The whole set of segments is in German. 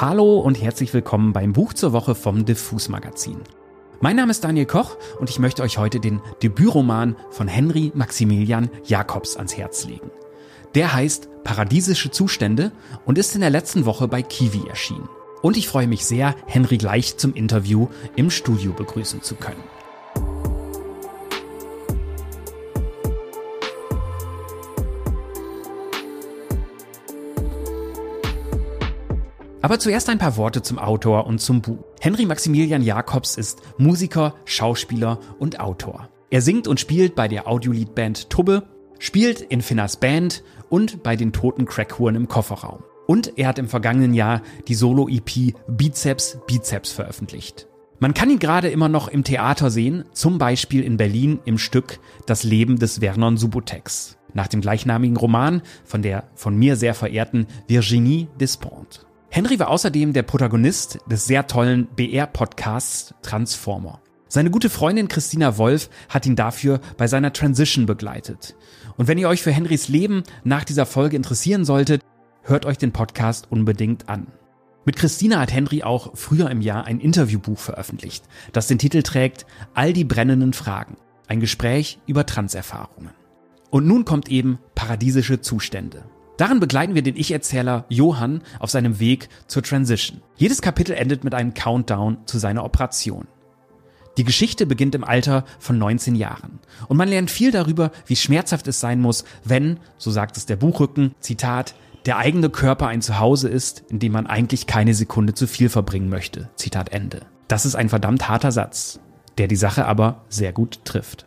Hallo und herzlich willkommen beim Buch zur Woche vom Diffus Magazin. Mein Name ist Daniel Koch und ich möchte euch heute den Debütroman von Henry Maximilian Jacobs ans Herz legen. Der heißt Paradiesische Zustände und ist in der letzten Woche bei Kiwi erschienen. Und ich freue mich sehr, Henry gleich zum Interview im Studio begrüßen zu können. Aber zuerst ein paar Worte zum Autor und zum Buch. Henry Maximilian Jacobs ist Musiker, Schauspieler und Autor. Er singt und spielt bei der Audioliedband Tubbe, spielt in Finners Band und bei den toten Crackhuren im Kofferraum. Und er hat im vergangenen Jahr die Solo-EP Bizeps Bizeps veröffentlicht. Man kann ihn gerade immer noch im Theater sehen, zum Beispiel in Berlin im Stück Das Leben des Vernon Subutex, nach dem gleichnamigen Roman von der von mir sehr verehrten Virginie Despentes. Henry war außerdem der Protagonist des sehr tollen BR-Podcasts Transformer. Seine gute Freundin Christina Wolf hat ihn dafür bei seiner Transition begleitet. Und wenn ihr euch für Henrys Leben nach dieser Folge interessieren solltet, hört euch den Podcast unbedingt an. Mit Christina hat Henry auch früher im Jahr ein Interviewbuch veröffentlicht, das den Titel trägt All die brennenden Fragen. Ein Gespräch über Transerfahrungen. Und nun kommt eben paradiesische Zustände. Darin begleiten wir den Ich-Erzähler Johann auf seinem Weg zur Transition. Jedes Kapitel endet mit einem Countdown zu seiner Operation. Die Geschichte beginnt im Alter von 19 Jahren. Und man lernt viel darüber, wie schmerzhaft es sein muss, wenn, so sagt es der Buchrücken, Zitat, der eigene Körper ein Zuhause ist, in dem man eigentlich keine Sekunde zu viel verbringen möchte. Zitat Ende. Das ist ein verdammt harter Satz, der die Sache aber sehr gut trifft.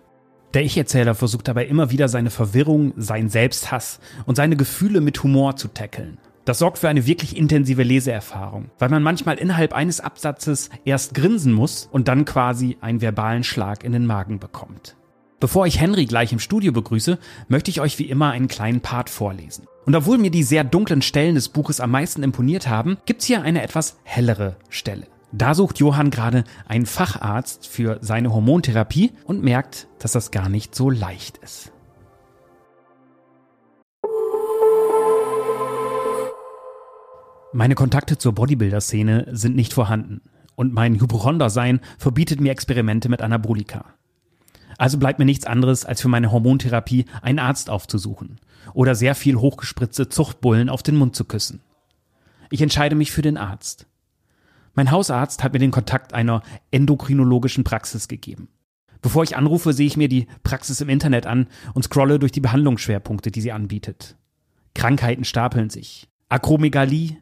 Der Ich-Erzähler versucht dabei immer wieder seine Verwirrung, seinen Selbsthass und seine Gefühle mit Humor zu tackeln. Das sorgt für eine wirklich intensive Leseerfahrung, weil man manchmal innerhalb eines Absatzes erst grinsen muss und dann quasi einen verbalen Schlag in den Magen bekommt. Bevor ich Henry gleich im Studio begrüße, möchte ich euch wie immer einen kleinen Part vorlesen. Und obwohl mir die sehr dunklen Stellen des Buches am meisten imponiert haben, gibt's hier eine etwas hellere Stelle. Da sucht Johann gerade einen Facharzt für seine Hormontherapie und merkt, dass das gar nicht so leicht ist. Meine Kontakte zur Bodybuilder-Szene sind nicht vorhanden und mein Hypochonder-Sein verbietet mir Experimente mit Anabolika. Also bleibt mir nichts anderes, als für meine Hormontherapie einen Arzt aufzusuchen oder sehr viel hochgespritzte Zuchtbullen auf den Mund zu küssen. Ich entscheide mich für den Arzt. Mein Hausarzt hat mir den Kontakt einer endokrinologischen Praxis gegeben. Bevor ich anrufe, sehe ich mir die Praxis im Internet an und scrolle durch die Behandlungsschwerpunkte, die sie anbietet. Krankheiten stapeln sich. Akromegalie,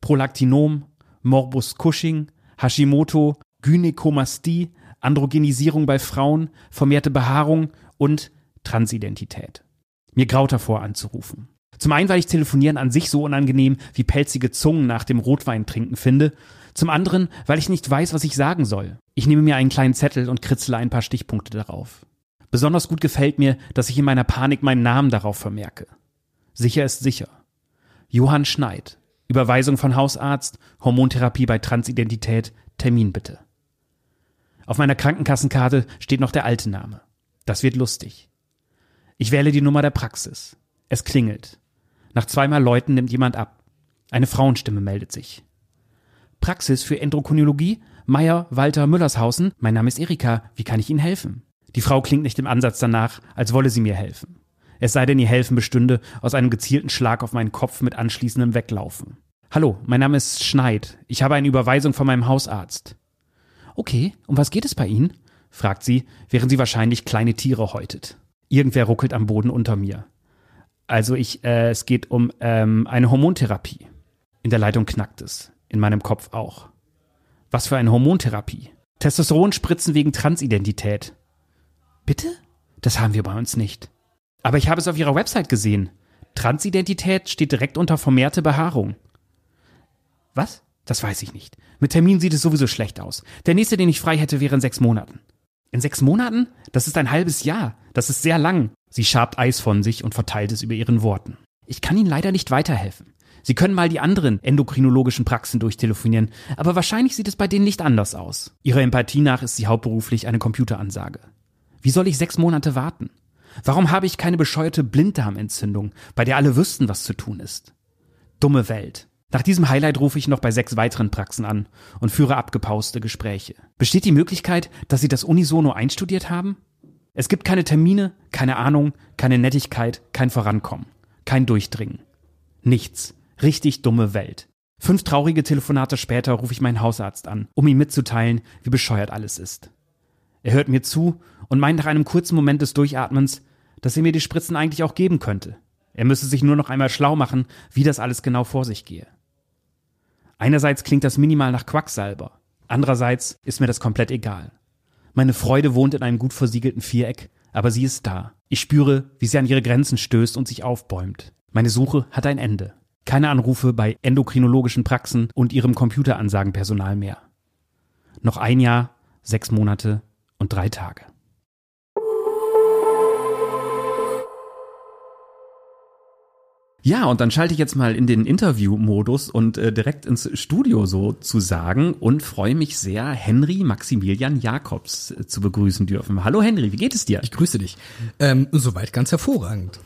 Prolaktinom, Morbus Cushing, Hashimoto, Gynäkomastie, Androgenisierung bei Frauen, vermehrte Behaarung und Transidentität. Mir graut davor anzurufen. Zum einen, weil ich Telefonieren an sich so unangenehm wie pelzige Zungen nach dem Rotweintrinken finde zum anderen, weil ich nicht weiß, was ich sagen soll. Ich nehme mir einen kleinen Zettel und kritzle ein paar Stichpunkte darauf. Besonders gut gefällt mir, dass ich in meiner Panik meinen Namen darauf vermerke. Sicher ist sicher. Johann Schneid. Überweisung von Hausarzt, Hormontherapie bei Transidentität, Termin bitte. Auf meiner Krankenkassenkarte steht noch der alte Name. Das wird lustig. Ich wähle die Nummer der Praxis. Es klingelt. Nach zweimal Läuten nimmt jemand ab. Eine Frauenstimme meldet sich. Praxis für Endokrinologie, Meier Walter Müllershausen. Mein Name ist Erika. Wie kann ich Ihnen helfen? Die Frau klingt nicht im Ansatz danach, als wolle sie mir helfen. Es sei denn, ihr Helfen bestünde aus einem gezielten Schlag auf meinen Kopf mit anschließendem Weglaufen. Hallo, mein Name ist Schneid. Ich habe eine Überweisung von meinem Hausarzt. Okay, um was geht es bei Ihnen? fragt sie, während sie wahrscheinlich kleine Tiere häutet. Irgendwer ruckelt am Boden unter mir. Also ich, äh, es geht um ähm, eine Hormontherapie. In der Leitung knackt es in meinem Kopf auch. Was für eine Hormontherapie. Testosteronspritzen wegen Transidentität. Bitte? Das haben wir bei uns nicht. Aber ich habe es auf ihrer Website gesehen. Transidentität steht direkt unter vermehrte Behaarung. Was? Das weiß ich nicht. Mit Termin sieht es sowieso schlecht aus. Der nächste, den ich frei hätte, wäre in sechs Monaten. In sechs Monaten? Das ist ein halbes Jahr. Das ist sehr lang. Sie schabt Eis von sich und verteilt es über ihren Worten. Ich kann Ihnen leider nicht weiterhelfen. Sie können mal die anderen endokrinologischen Praxen durchtelefonieren, aber wahrscheinlich sieht es bei denen nicht anders aus. Ihrer Empathie nach ist sie hauptberuflich eine Computeransage. Wie soll ich sechs Monate warten? Warum habe ich keine bescheuerte Blinddarmentzündung, bei der alle wüssten, was zu tun ist? Dumme Welt. Nach diesem Highlight rufe ich noch bei sechs weiteren Praxen an und führe abgepauste Gespräche. Besteht die Möglichkeit, dass Sie das unisono einstudiert haben? Es gibt keine Termine, keine Ahnung, keine Nettigkeit, kein Vorankommen, kein Durchdringen. Nichts. Richtig dumme Welt. Fünf traurige Telefonate später rufe ich meinen Hausarzt an, um ihm mitzuteilen, wie bescheuert alles ist. Er hört mir zu und meint nach einem kurzen Moment des Durchatmens, dass er mir die Spritzen eigentlich auch geben könnte. Er müsse sich nur noch einmal schlau machen, wie das alles genau vor sich gehe. Einerseits klingt das minimal nach Quacksalber, andererseits ist mir das komplett egal. Meine Freude wohnt in einem gut versiegelten Viereck, aber sie ist da. Ich spüre, wie sie an ihre Grenzen stößt und sich aufbäumt. Meine Suche hat ein Ende. Keine Anrufe bei endokrinologischen Praxen und ihrem Computeransagenpersonal mehr. Noch ein Jahr, sechs Monate und drei Tage. Ja, und dann schalte ich jetzt mal in den Interview-Modus und äh, direkt ins Studio sozusagen und freue mich sehr, Henry Maximilian Jakobs äh, zu begrüßen dürfen. Hallo Henry, wie geht es dir? Ich grüße dich. Ähm, soweit ganz hervorragend.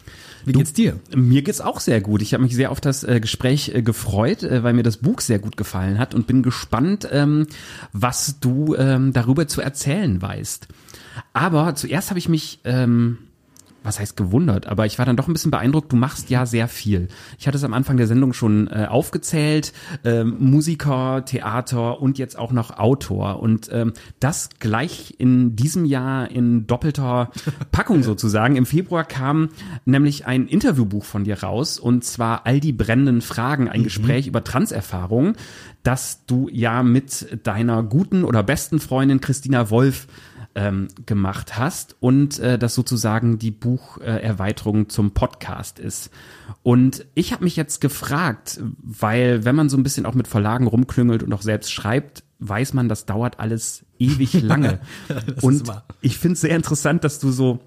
Wie du, geht's dir? Mir geht's auch sehr gut. Ich habe mich sehr auf das äh, Gespräch äh, gefreut, äh, weil mir das Buch sehr gut gefallen hat und bin gespannt, ähm, was du ähm, darüber zu erzählen weißt. Aber zuerst habe ich mich ähm, was heißt gewundert, aber ich war dann doch ein bisschen beeindruckt, du machst ja sehr viel. Ich hatte es am Anfang der Sendung schon äh, aufgezählt, ähm, Musiker, Theater und jetzt auch noch Autor. Und ähm, das gleich in diesem Jahr in doppelter Packung sozusagen. Im Februar kam nämlich ein Interviewbuch von dir raus und zwar All die brennenden Fragen, ein mhm. Gespräch über Transerfahrungen, das du ja mit deiner guten oder besten Freundin Christina Wolf ähm, gemacht hast und äh, das sozusagen die Bucherweiterung äh, zum Podcast ist. Und ich habe mich jetzt gefragt, weil wenn man so ein bisschen auch mit Verlagen rumklüngelt und auch selbst schreibt, weiß man, das dauert alles ewig lange. und ich finde es sehr interessant, dass du so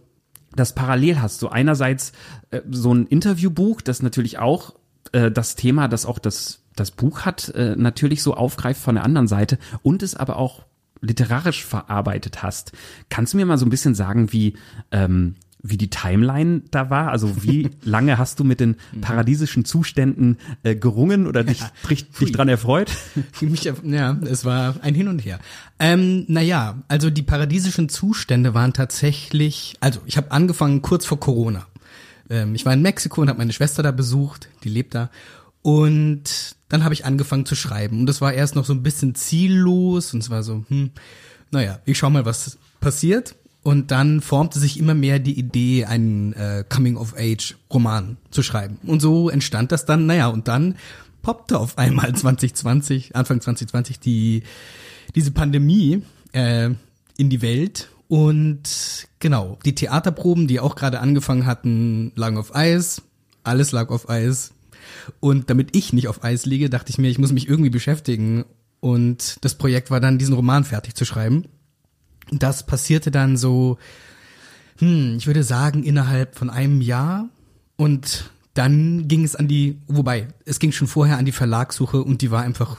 das parallel hast. So einerseits äh, so ein Interviewbuch, das natürlich auch äh, das Thema, das auch das das Buch hat, äh, natürlich so aufgreift von der anderen Seite und es aber auch literarisch verarbeitet hast. Kannst du mir mal so ein bisschen sagen, wie, ähm, wie die Timeline da war? Also wie lange hast du mit den paradiesischen Zuständen äh, gerungen oder dich, dich, dich dran erfreut? Mich, ja, es war ein Hin und Her. Ähm, naja, also die paradiesischen Zustände waren tatsächlich, also ich habe angefangen kurz vor Corona. Ähm, ich war in Mexiko und habe meine Schwester da besucht, die lebt da. Und dann habe ich angefangen zu schreiben. Und das war erst noch so ein bisschen ziellos und es war so, hm, naja, ich schau mal, was passiert. Und dann formte sich immer mehr die Idee, einen äh, Coming-of-Age-Roman zu schreiben. Und so entstand das dann, naja, und dann poppte auf einmal 2020, Anfang 2020, die, diese Pandemie äh, in die Welt. Und genau, die Theaterproben, die auch gerade angefangen hatten, lagen auf Eis. Alles lag auf Eis. Und damit ich nicht auf Eis liege, dachte ich mir, ich muss mich irgendwie beschäftigen. Und das Projekt war dann, diesen Roman fertig zu schreiben. Das passierte dann so, hm, ich würde sagen, innerhalb von einem Jahr. Und dann ging es an die, wobei, es ging schon vorher an die Verlagssuche und die war einfach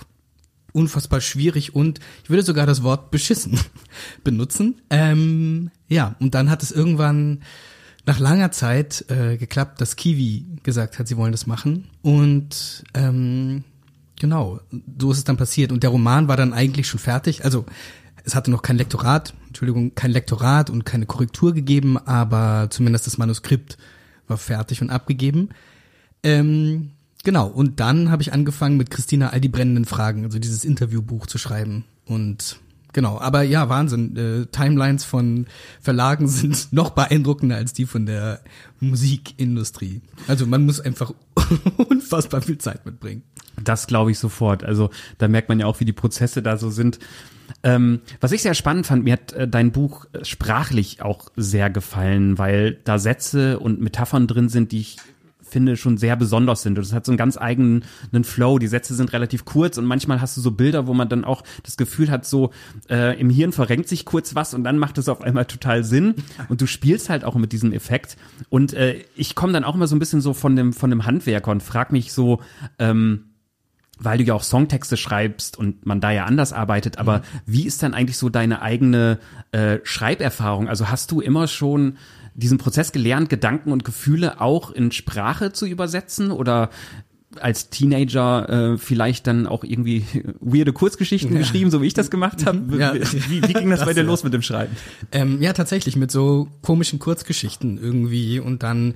unfassbar schwierig und ich würde sogar das Wort beschissen benutzen. Ähm, ja, und dann hat es irgendwann nach langer Zeit äh, geklappt, dass Kiwi gesagt hat, sie wollen das machen. Und ähm, genau, so ist es dann passiert. Und der Roman war dann eigentlich schon fertig. Also es hatte noch kein Lektorat, Entschuldigung, kein Lektorat und keine Korrektur gegeben, aber zumindest das Manuskript war fertig und abgegeben. Ähm, genau, und dann habe ich angefangen mit Christina all die brennenden Fragen, also dieses Interviewbuch zu schreiben. Und Genau, aber ja, Wahnsinn. Äh, Timelines von Verlagen sind noch beeindruckender als die von der Musikindustrie. Also man muss einfach unfassbar viel Zeit mitbringen. Das glaube ich sofort. Also da merkt man ja auch, wie die Prozesse da so sind. Ähm, was ich sehr spannend fand, mir hat äh, dein Buch sprachlich auch sehr gefallen, weil da Sätze und Metaphern drin sind, die ich finde, schon sehr besonders sind. Und es hat so einen ganz eigenen Flow. Die Sätze sind relativ kurz und manchmal hast du so Bilder, wo man dann auch das Gefühl hat, so äh, im Hirn verrenkt sich kurz was und dann macht es auf einmal total Sinn. Und du spielst halt auch mit diesem Effekt. Und äh, ich komme dann auch immer so ein bisschen so von dem, von dem Handwerker und frag mich so, ähm, weil du ja auch Songtexte schreibst und man da ja anders arbeitet, aber mhm. wie ist dann eigentlich so deine eigene äh, Schreiberfahrung? Also hast du immer schon diesen Prozess gelernt, Gedanken und Gefühle auch in Sprache zu übersetzen oder als Teenager äh, vielleicht dann auch irgendwie weirde Kurzgeschichten ja. geschrieben, so wie ich das gemacht habe. Mhm. Ja. Wie, wie ging das, das bei dir ja. los mit dem Schreiben? Ähm, ja, tatsächlich mit so komischen Kurzgeschichten irgendwie und dann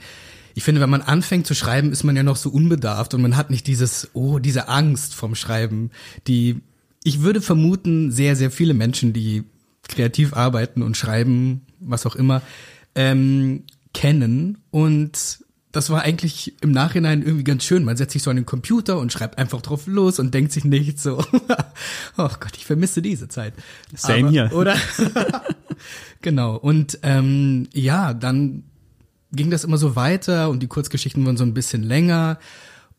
ich finde, wenn man anfängt zu schreiben, ist man ja noch so unbedarft und man hat nicht dieses, oh, diese Angst vom Schreiben, die, ich würde vermuten, sehr, sehr viele Menschen, die kreativ arbeiten und schreiben, was auch immer, ähm, kennen und das war eigentlich im Nachhinein irgendwie ganz schön. Man setzt sich so an den Computer und schreibt einfach drauf los und denkt sich nicht so, oh Gott, ich vermisse diese Zeit. Same hier. Oder? genau. Und ähm, ja, dann ging das immer so weiter und die Kurzgeschichten wurden so ein bisschen länger.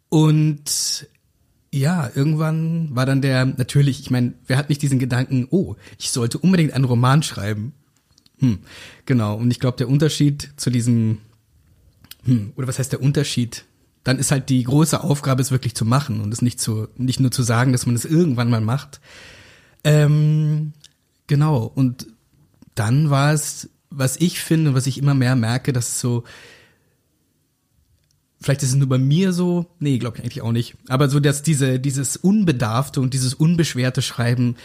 Und ja, irgendwann war dann der, natürlich, ich meine, wer hat nicht diesen Gedanken, oh, ich sollte unbedingt einen Roman schreiben. Hm, genau. Und ich glaube, der Unterschied zu diesem hm, oder was heißt der Unterschied? Dann ist halt die große Aufgabe, es wirklich zu machen und es nicht zu, nicht nur zu sagen, dass man es irgendwann mal macht. Ähm, genau. Und dann war es, was ich finde, was ich immer mehr merke, dass so, vielleicht ist es nur bei mir so, nee, glaube ich eigentlich auch nicht, aber so, dass diese, dieses unbedarfte und dieses unbeschwerte Schreiben,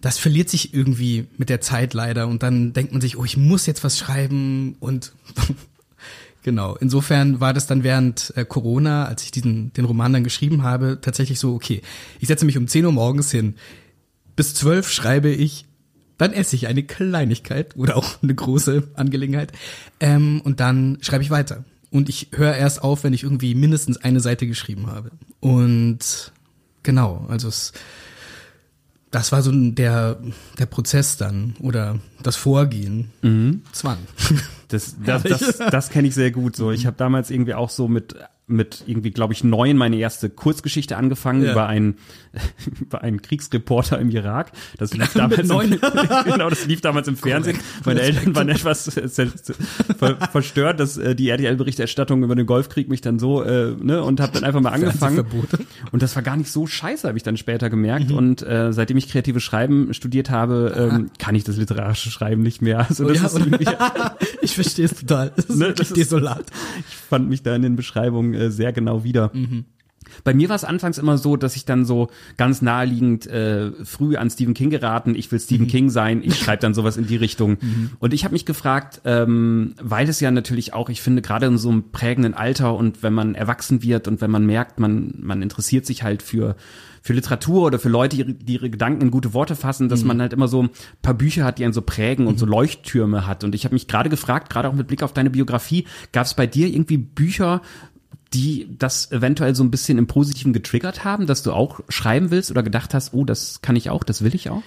das verliert sich irgendwie mit der Zeit leider und dann denkt man sich, oh, ich muss jetzt was schreiben und Genau. Insofern war das dann während äh, Corona, als ich diesen, den Roman dann geschrieben habe, tatsächlich so, okay, ich setze mich um 10 Uhr morgens hin. Bis 12 schreibe ich, dann esse ich eine Kleinigkeit oder auch eine große Angelegenheit. Ähm, und dann schreibe ich weiter. Und ich höre erst auf, wenn ich irgendwie mindestens eine Seite geschrieben habe. Und genau, also es, das war so der, der Prozess dann oder das Vorgehen. Mhm. Zwang. Das, das, das, das kenne ich sehr gut. So, ich habe damals irgendwie auch so mit mit irgendwie, glaube ich, neun meine erste Kurzgeschichte angefangen ja. über einen über einen Kriegsreporter im Irak. Das lief damals im, genau, das lief damals im Fernsehen. Meine Eltern waren etwas ver, verstört, dass äh, die RTL-Berichterstattung über den Golfkrieg mich dann so äh, ne und habe dann einfach mal angefangen. Und das war gar nicht so scheiße, habe ich dann später gemerkt. Mhm. Und äh, seitdem ich kreatives Schreiben studiert habe, ähm, kann ich das literarische Schreiben nicht mehr. Also das oh, ja, ist ich verstehe es total. Das ist ne, das desolat. Ist, ich fand mich da in den Beschreibungen äh, sehr genau wieder. Mhm. Bei mir war es anfangs immer so, dass ich dann so ganz naheliegend äh, früh an Stephen King geraten, ich will Stephen mhm. King sein, ich schreibe dann sowas in die Richtung. Mhm. Und ich habe mich gefragt, ähm, weil es ja natürlich auch, ich finde, gerade in so einem prägenden Alter und wenn man erwachsen wird und wenn man merkt, man, man interessiert sich halt für für Literatur oder für Leute, die ihre Gedanken in gute Worte fassen, dass mhm. man halt immer so ein paar Bücher hat, die einen so prägen und so mhm. Leuchttürme hat. Und ich habe mich gerade gefragt, gerade auch mit Blick auf deine Biografie, gab es bei dir irgendwie Bücher, die das eventuell so ein bisschen im Positiven getriggert haben, dass du auch schreiben willst oder gedacht hast, oh, das kann ich auch, das will ich auch?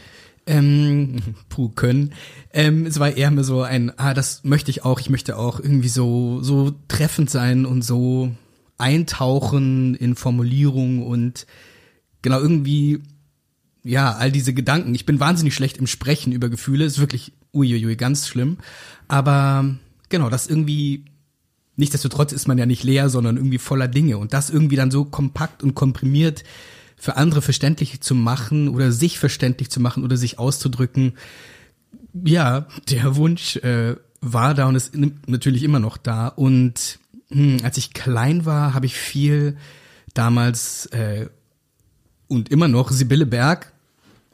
Ähm, puh, können. Ähm, es war eher mehr so ein, ah, das möchte ich auch, ich möchte auch irgendwie so, so treffend sein und so eintauchen in Formulierung und genau irgendwie, ja, all diese Gedanken. Ich bin wahnsinnig schlecht im Sprechen über Gefühle, ist wirklich uiuiui, ganz schlimm. Aber genau, das irgendwie Nichtsdestotrotz ist man ja nicht leer, sondern irgendwie voller Dinge. Und das irgendwie dann so kompakt und komprimiert für andere verständlich zu machen oder sich verständlich zu machen oder sich auszudrücken, ja, der Wunsch äh, war da und ist natürlich immer noch da. Und hm, als ich klein war, habe ich viel damals äh, und immer noch Sibylle Berg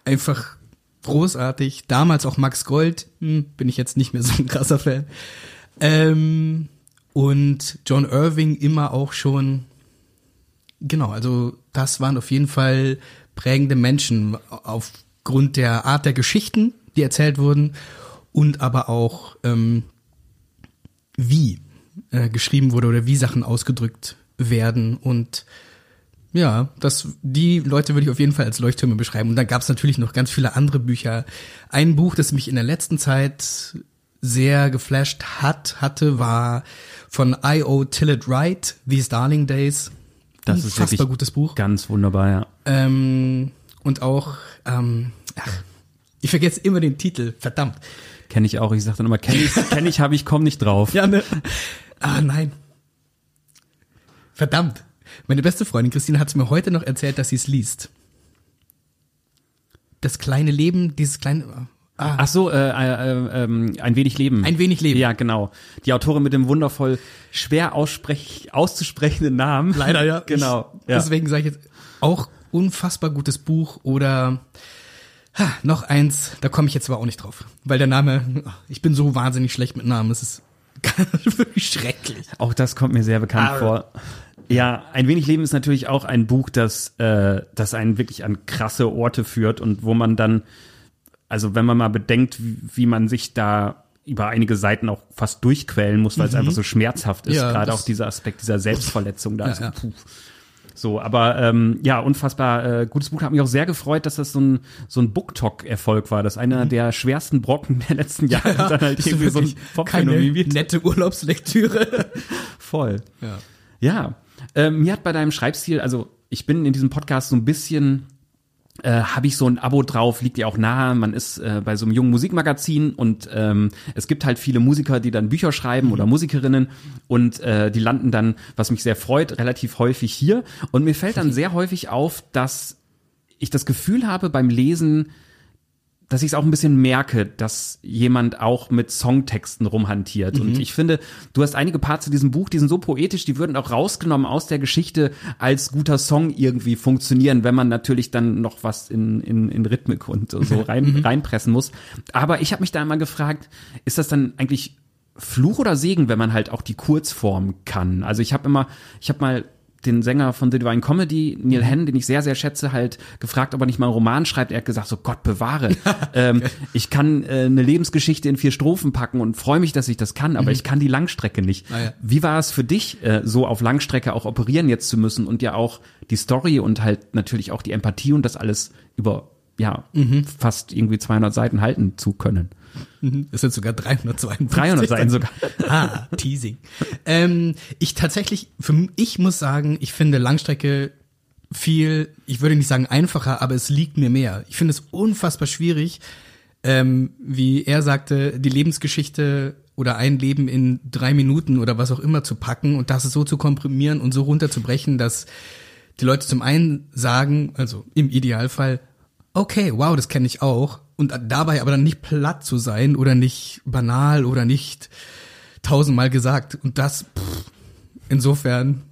einfach großartig. Damals auch Max Gold, hm, bin ich jetzt nicht mehr so ein krasser Fan. Ähm, und John Irving immer auch schon, genau, also das waren auf jeden Fall prägende Menschen aufgrund der Art der Geschichten, die erzählt wurden und aber auch ähm, wie äh, geschrieben wurde oder wie Sachen ausgedrückt werden und ja, das, die Leute würde ich auf jeden Fall als Leuchttürme beschreiben. Und dann gab es natürlich noch ganz viele andere Bücher. Ein Buch, das mich in der letzten Zeit sehr geflasht hat, hatte, war von I.O. Tillett Wright, These Darling Days. Das ist wirklich gutes Buch. Ganz wunderbar, ja. Ähm, und auch, ähm, ach, ich vergesse immer den Titel, verdammt. Kenne ich auch, ich sage dann immer, kenne ich, kenn ich, habe ich, komm nicht drauf. Ja, ne? Ah, nein. Verdammt. Meine beste Freundin Christine hat es mir heute noch erzählt, dass sie es liest. Das kleine Leben, dieses kleine, Ah. Ach so, äh, äh, äh, ein wenig Leben. Ein wenig Leben. Ja, genau. Die Autorin mit dem wundervoll schwer aussprech auszusprechenden Namen. Leider ja. genau. Ich, ja. Deswegen sage ich jetzt auch unfassbar gutes Buch oder ha, noch eins, da komme ich jetzt aber auch nicht drauf, weil der Name, ich bin so wahnsinnig schlecht mit Namen, es ist wirklich schrecklich. Auch das kommt mir sehr bekannt Arr. vor. Ja, ein wenig Leben ist natürlich auch ein Buch, das, äh, das einen wirklich an krasse Orte führt und wo man dann also wenn man mal bedenkt, wie, wie man sich da über einige Seiten auch fast durchquälen muss, weil mhm. es einfach so schmerzhaft ist, ja, gerade auch dieser Aspekt dieser Selbstverletzung da. Ja, ja. So, aber ähm, ja, unfassbar äh, gutes Buch. Hat mich auch sehr gefreut, dass das so ein so ein Booktalk-Erfolg war. Das einer mhm. der schwersten Brocken der letzten Jahre ja, dann halt irgendwie so ein wird. Nette Urlaubslektüre. Voll. Ja. Ja. Ähm, mir hat bei deinem Schreibstil, also ich bin in diesem Podcast so ein bisschen äh, habe ich so ein Abo drauf, liegt ja auch nahe. Man ist äh, bei so einem jungen Musikmagazin und ähm, es gibt halt viele Musiker, die dann Bücher schreiben mhm. oder Musikerinnen und äh, die landen dann, was mich sehr freut, relativ häufig hier. Und mir fällt dann sehr häufig auf, dass ich das Gefühl habe beim Lesen, dass ich es auch ein bisschen merke, dass jemand auch mit Songtexten rumhantiert. Mhm. Und ich finde, du hast einige Parts in diesem Buch, die sind so poetisch, die würden auch rausgenommen aus der Geschichte als guter Song irgendwie funktionieren, wenn man natürlich dann noch was in, in, in Rhythmik und so rein, mhm. reinpressen muss. Aber ich habe mich da immer gefragt, ist das dann eigentlich Fluch oder Segen, wenn man halt auch die Kurzform kann? Also ich habe immer, ich habe mal den Sänger von The Divine Comedy, Neil mhm. Henn, den ich sehr, sehr schätze, halt gefragt, ob er nicht mal einen Roman schreibt. Er hat gesagt, so Gott bewahre. ähm, ich kann äh, eine Lebensgeschichte in vier Strophen packen und freue mich, dass ich das kann, aber mhm. ich kann die Langstrecke nicht. Ah, ja. Wie war es für dich, äh, so auf Langstrecke auch operieren jetzt zu müssen und ja auch die Story und halt natürlich auch die Empathie und das alles über ja, mhm. fast irgendwie 200 Seiten halten zu können? Mhm. Es sind sogar 352. 300 Seiten sogar. ah, Teasing. ähm, ich tatsächlich, für, ich muss sagen, ich finde Langstrecke viel, ich würde nicht sagen einfacher, aber es liegt mir mehr. Ich finde es unfassbar schwierig, ähm, wie er sagte, die Lebensgeschichte oder ein Leben in drei Minuten oder was auch immer zu packen und das so zu komprimieren und so runterzubrechen, dass die Leute zum einen sagen, also im Idealfall, okay, wow, das kenne ich auch, und dabei aber dann nicht platt zu sein oder nicht banal oder nicht tausendmal gesagt. Und das, pff, insofern,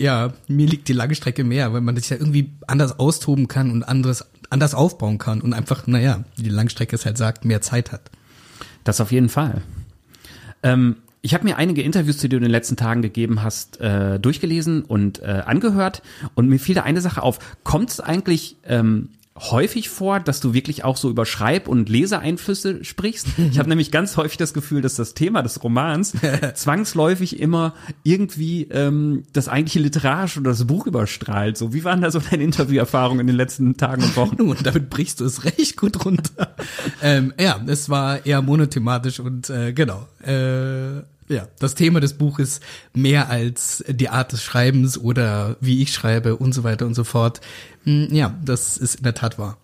ja, mir liegt die lange Strecke mehr, weil man das ja irgendwie anders austoben kann und anderes, anders aufbauen kann und einfach, naja, die Langstrecke es halt sagt, mehr Zeit hat. Das auf jeden Fall. Ähm, ich habe mir einige Interviews, die du in den letzten Tagen gegeben hast, äh, durchgelesen und äh, angehört und mir fiel da eine Sache auf. Kommt es eigentlich ähm, häufig vor, dass du wirklich auch so über Schreib- und Leseeinflüsse sprichst. Ich habe nämlich ganz häufig das Gefühl, dass das Thema des Romans zwangsläufig immer irgendwie ähm, das eigentliche Literarische oder das Buch überstrahlt. So, wie waren da so deine Interviewerfahrungen in den letzten Tagen und Wochen? Und damit brichst du es recht gut runter. ähm, ja, es war eher monothematisch und äh, genau. Äh, ja, das Thema des Buches mehr als die Art des Schreibens oder wie ich schreibe und so weiter und so fort. Hm, ja, das ist in der Tat wahr.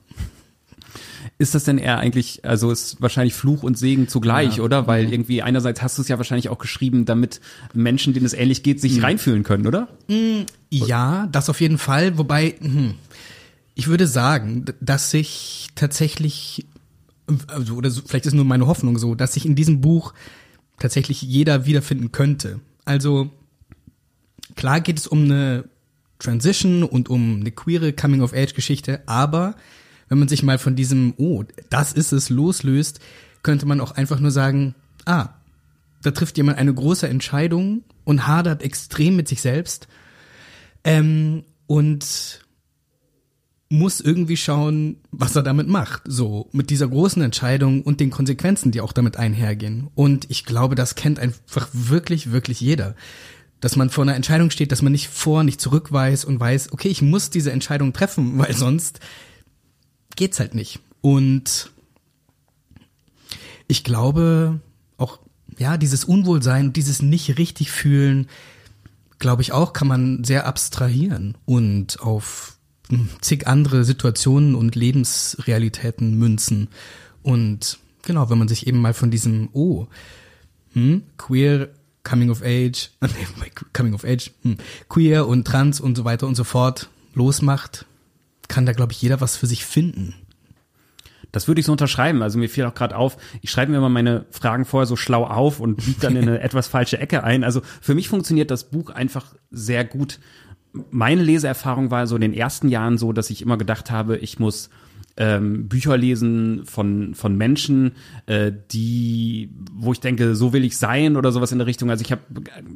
Ist das denn eher eigentlich, also ist wahrscheinlich Fluch und Segen zugleich, ja. oder? Weil irgendwie einerseits hast du es ja wahrscheinlich auch geschrieben, damit Menschen, denen es ähnlich geht, sich mhm. reinfühlen können, oder? Hm, ja, das auf jeden Fall. Wobei, hm, ich würde sagen, dass sich tatsächlich, also, oder vielleicht ist nur meine Hoffnung so, dass sich in diesem Buch tatsächlich jeder wiederfinden könnte. Also klar geht es um eine Transition und um eine queere Coming-of-Age-Geschichte, aber wenn man sich mal von diesem, oh, das ist es, loslöst, könnte man auch einfach nur sagen, ah, da trifft jemand eine große Entscheidung und hadert extrem mit sich selbst ähm, und muss irgendwie schauen, was er damit macht. So, mit dieser großen Entscheidung und den Konsequenzen, die auch damit einhergehen. Und ich glaube, das kennt einfach wirklich, wirklich jeder. Dass man vor einer Entscheidung steht, dass man nicht vor, nicht zurück weiß und weiß, okay, ich muss diese Entscheidung treffen, weil sonst geht's halt nicht. Und ich glaube, auch, ja, dieses Unwohlsein und dieses nicht richtig fühlen, glaube ich auch, kann man sehr abstrahieren und auf zig andere Situationen und Lebensrealitäten münzen. Und genau, wenn man sich eben mal von diesem, oh, hm, queer, coming of age, coming of age, hm, queer und trans und so weiter und so fort losmacht, kann da, glaube ich, jeder was für sich finden. Das würde ich so unterschreiben. Also mir fiel auch gerade auf, ich schreibe mir immer meine Fragen vorher so schlau auf und biege dann in eine etwas falsche Ecke ein. Also für mich funktioniert das Buch einfach sehr gut. Meine Leseerfahrung war so in den ersten Jahren so, dass ich immer gedacht habe, ich muss ähm, Bücher lesen von, von Menschen, äh, die, wo ich denke, so will ich sein oder sowas in der Richtung. Also ich habe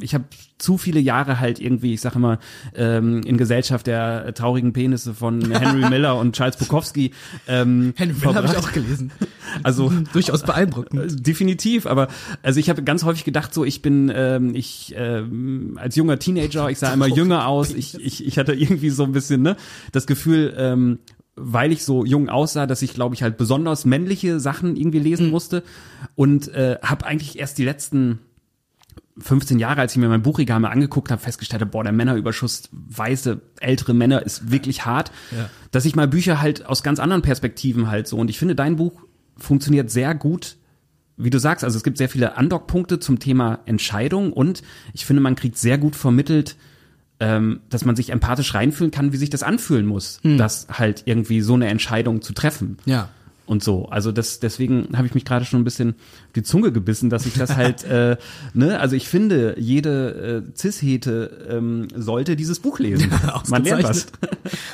ich hab zu viele Jahre halt irgendwie, ich sage immer, ähm, in Gesellschaft der traurigen Penisse von Henry Miller und Charles Bukowski. Ähm, Henry Miller habe ich auch gelesen. Also durchaus beeindruckend. Äh, definitiv, aber also ich habe ganz häufig gedacht, so ich bin ähm, ich ähm, als junger Teenager, ich sah immer jünger aus, ich, ich, ich hatte irgendwie so ein bisschen ne das Gefühl, ähm, weil ich so jung aussah, dass ich, glaube ich, halt besonders männliche Sachen irgendwie lesen mhm. musste. Und äh, habe eigentlich erst die letzten 15 Jahre, als ich mir mein Buchregal mal angeguckt habe, festgestellt, boah, der Männerüberschuss, weiße, ältere Männer ist wirklich hart, ja. dass ich mal Bücher halt aus ganz anderen Perspektiven halt so. Und ich finde, dein Buch funktioniert sehr gut wie du sagst, also es gibt sehr viele Andockpunkte zum Thema Entscheidung. Und ich finde, man kriegt sehr gut vermittelt, ähm, dass man sich empathisch reinfühlen kann, wie sich das anfühlen muss, hm. das halt irgendwie so eine Entscheidung zu treffen. Ja. Und so. Also das, deswegen habe ich mich gerade schon ein bisschen die Zunge gebissen, dass ich das halt, äh, ne, also ich finde, jede äh, Cis-Hete ähm, sollte dieses Buch lesen. Ja, man lernt was.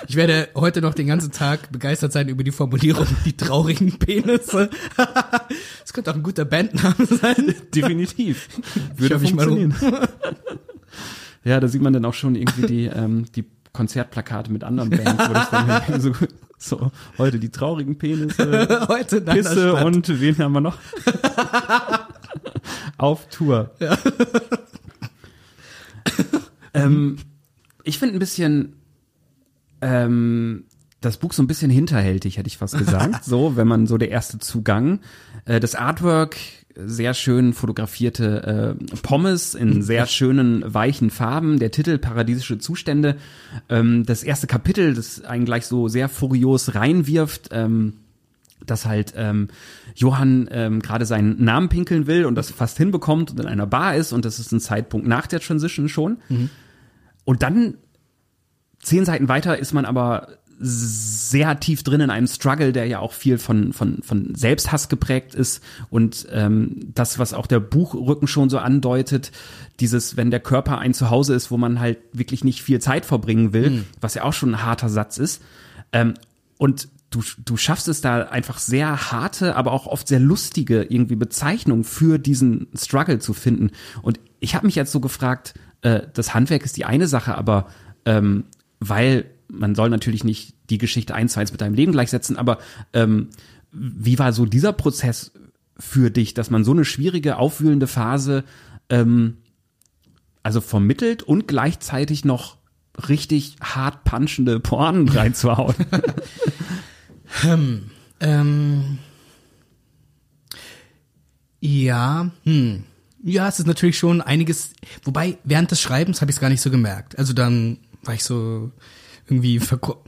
Ich werde heute noch den ganzen Tag begeistert sein über die Formulierung, die traurigen Penisse. Das könnte auch ein guter Bandname sein. Definitiv. Würde ich funktionieren. Mal um. Ja, da sieht man dann auch schon irgendwie die, ähm, die Konzertplakate mit anderen Bands, wo das dann so, so heute die traurigen Penisse, heute Pisse und wen haben wir noch? Auf Tour. Ja. ähm, ich finde ein bisschen ähm, das Buch so ein bisschen hinterhältig, hätte ich fast gesagt. so, wenn man so der erste Zugang. Äh, das Artwork sehr schön fotografierte äh, Pommes in sehr schönen weichen Farben. Der Titel Paradiesische Zustände. Ähm, das erste Kapitel, das einen gleich so sehr furios reinwirft. Ähm, dass halt ähm, Johann ähm, gerade seinen Namen pinkeln will und das fast hinbekommt und in einer Bar ist und das ist ein Zeitpunkt nach der Transition schon. Mhm. Und dann zehn Seiten weiter ist man aber sehr tief drin in einem Struggle, der ja auch viel von, von, von Selbsthass geprägt ist und ähm, das, was auch der Buchrücken schon so andeutet, dieses, wenn der Körper ein Zuhause ist, wo man halt wirklich nicht viel Zeit verbringen will, mhm. was ja auch schon ein harter Satz ist. Ähm, und du, du schaffst es da einfach sehr harte, aber auch oft sehr lustige irgendwie Bezeichnungen für diesen Struggle zu finden. Und ich habe mich jetzt so gefragt, äh, das Handwerk ist die eine Sache, aber ähm, weil man soll natürlich nicht die Geschichte eins zu eins mit deinem Leben gleichsetzen, aber ähm, wie war so dieser Prozess für dich, dass man so eine schwierige, aufwühlende Phase ähm, also vermittelt und gleichzeitig noch richtig hart punchende Porn reinzuhauen? hm, ähm, ja, hm. Ja, es ist natürlich schon einiges, wobei während des Schreibens habe ich es gar nicht so gemerkt. Also dann war ich so, irgendwie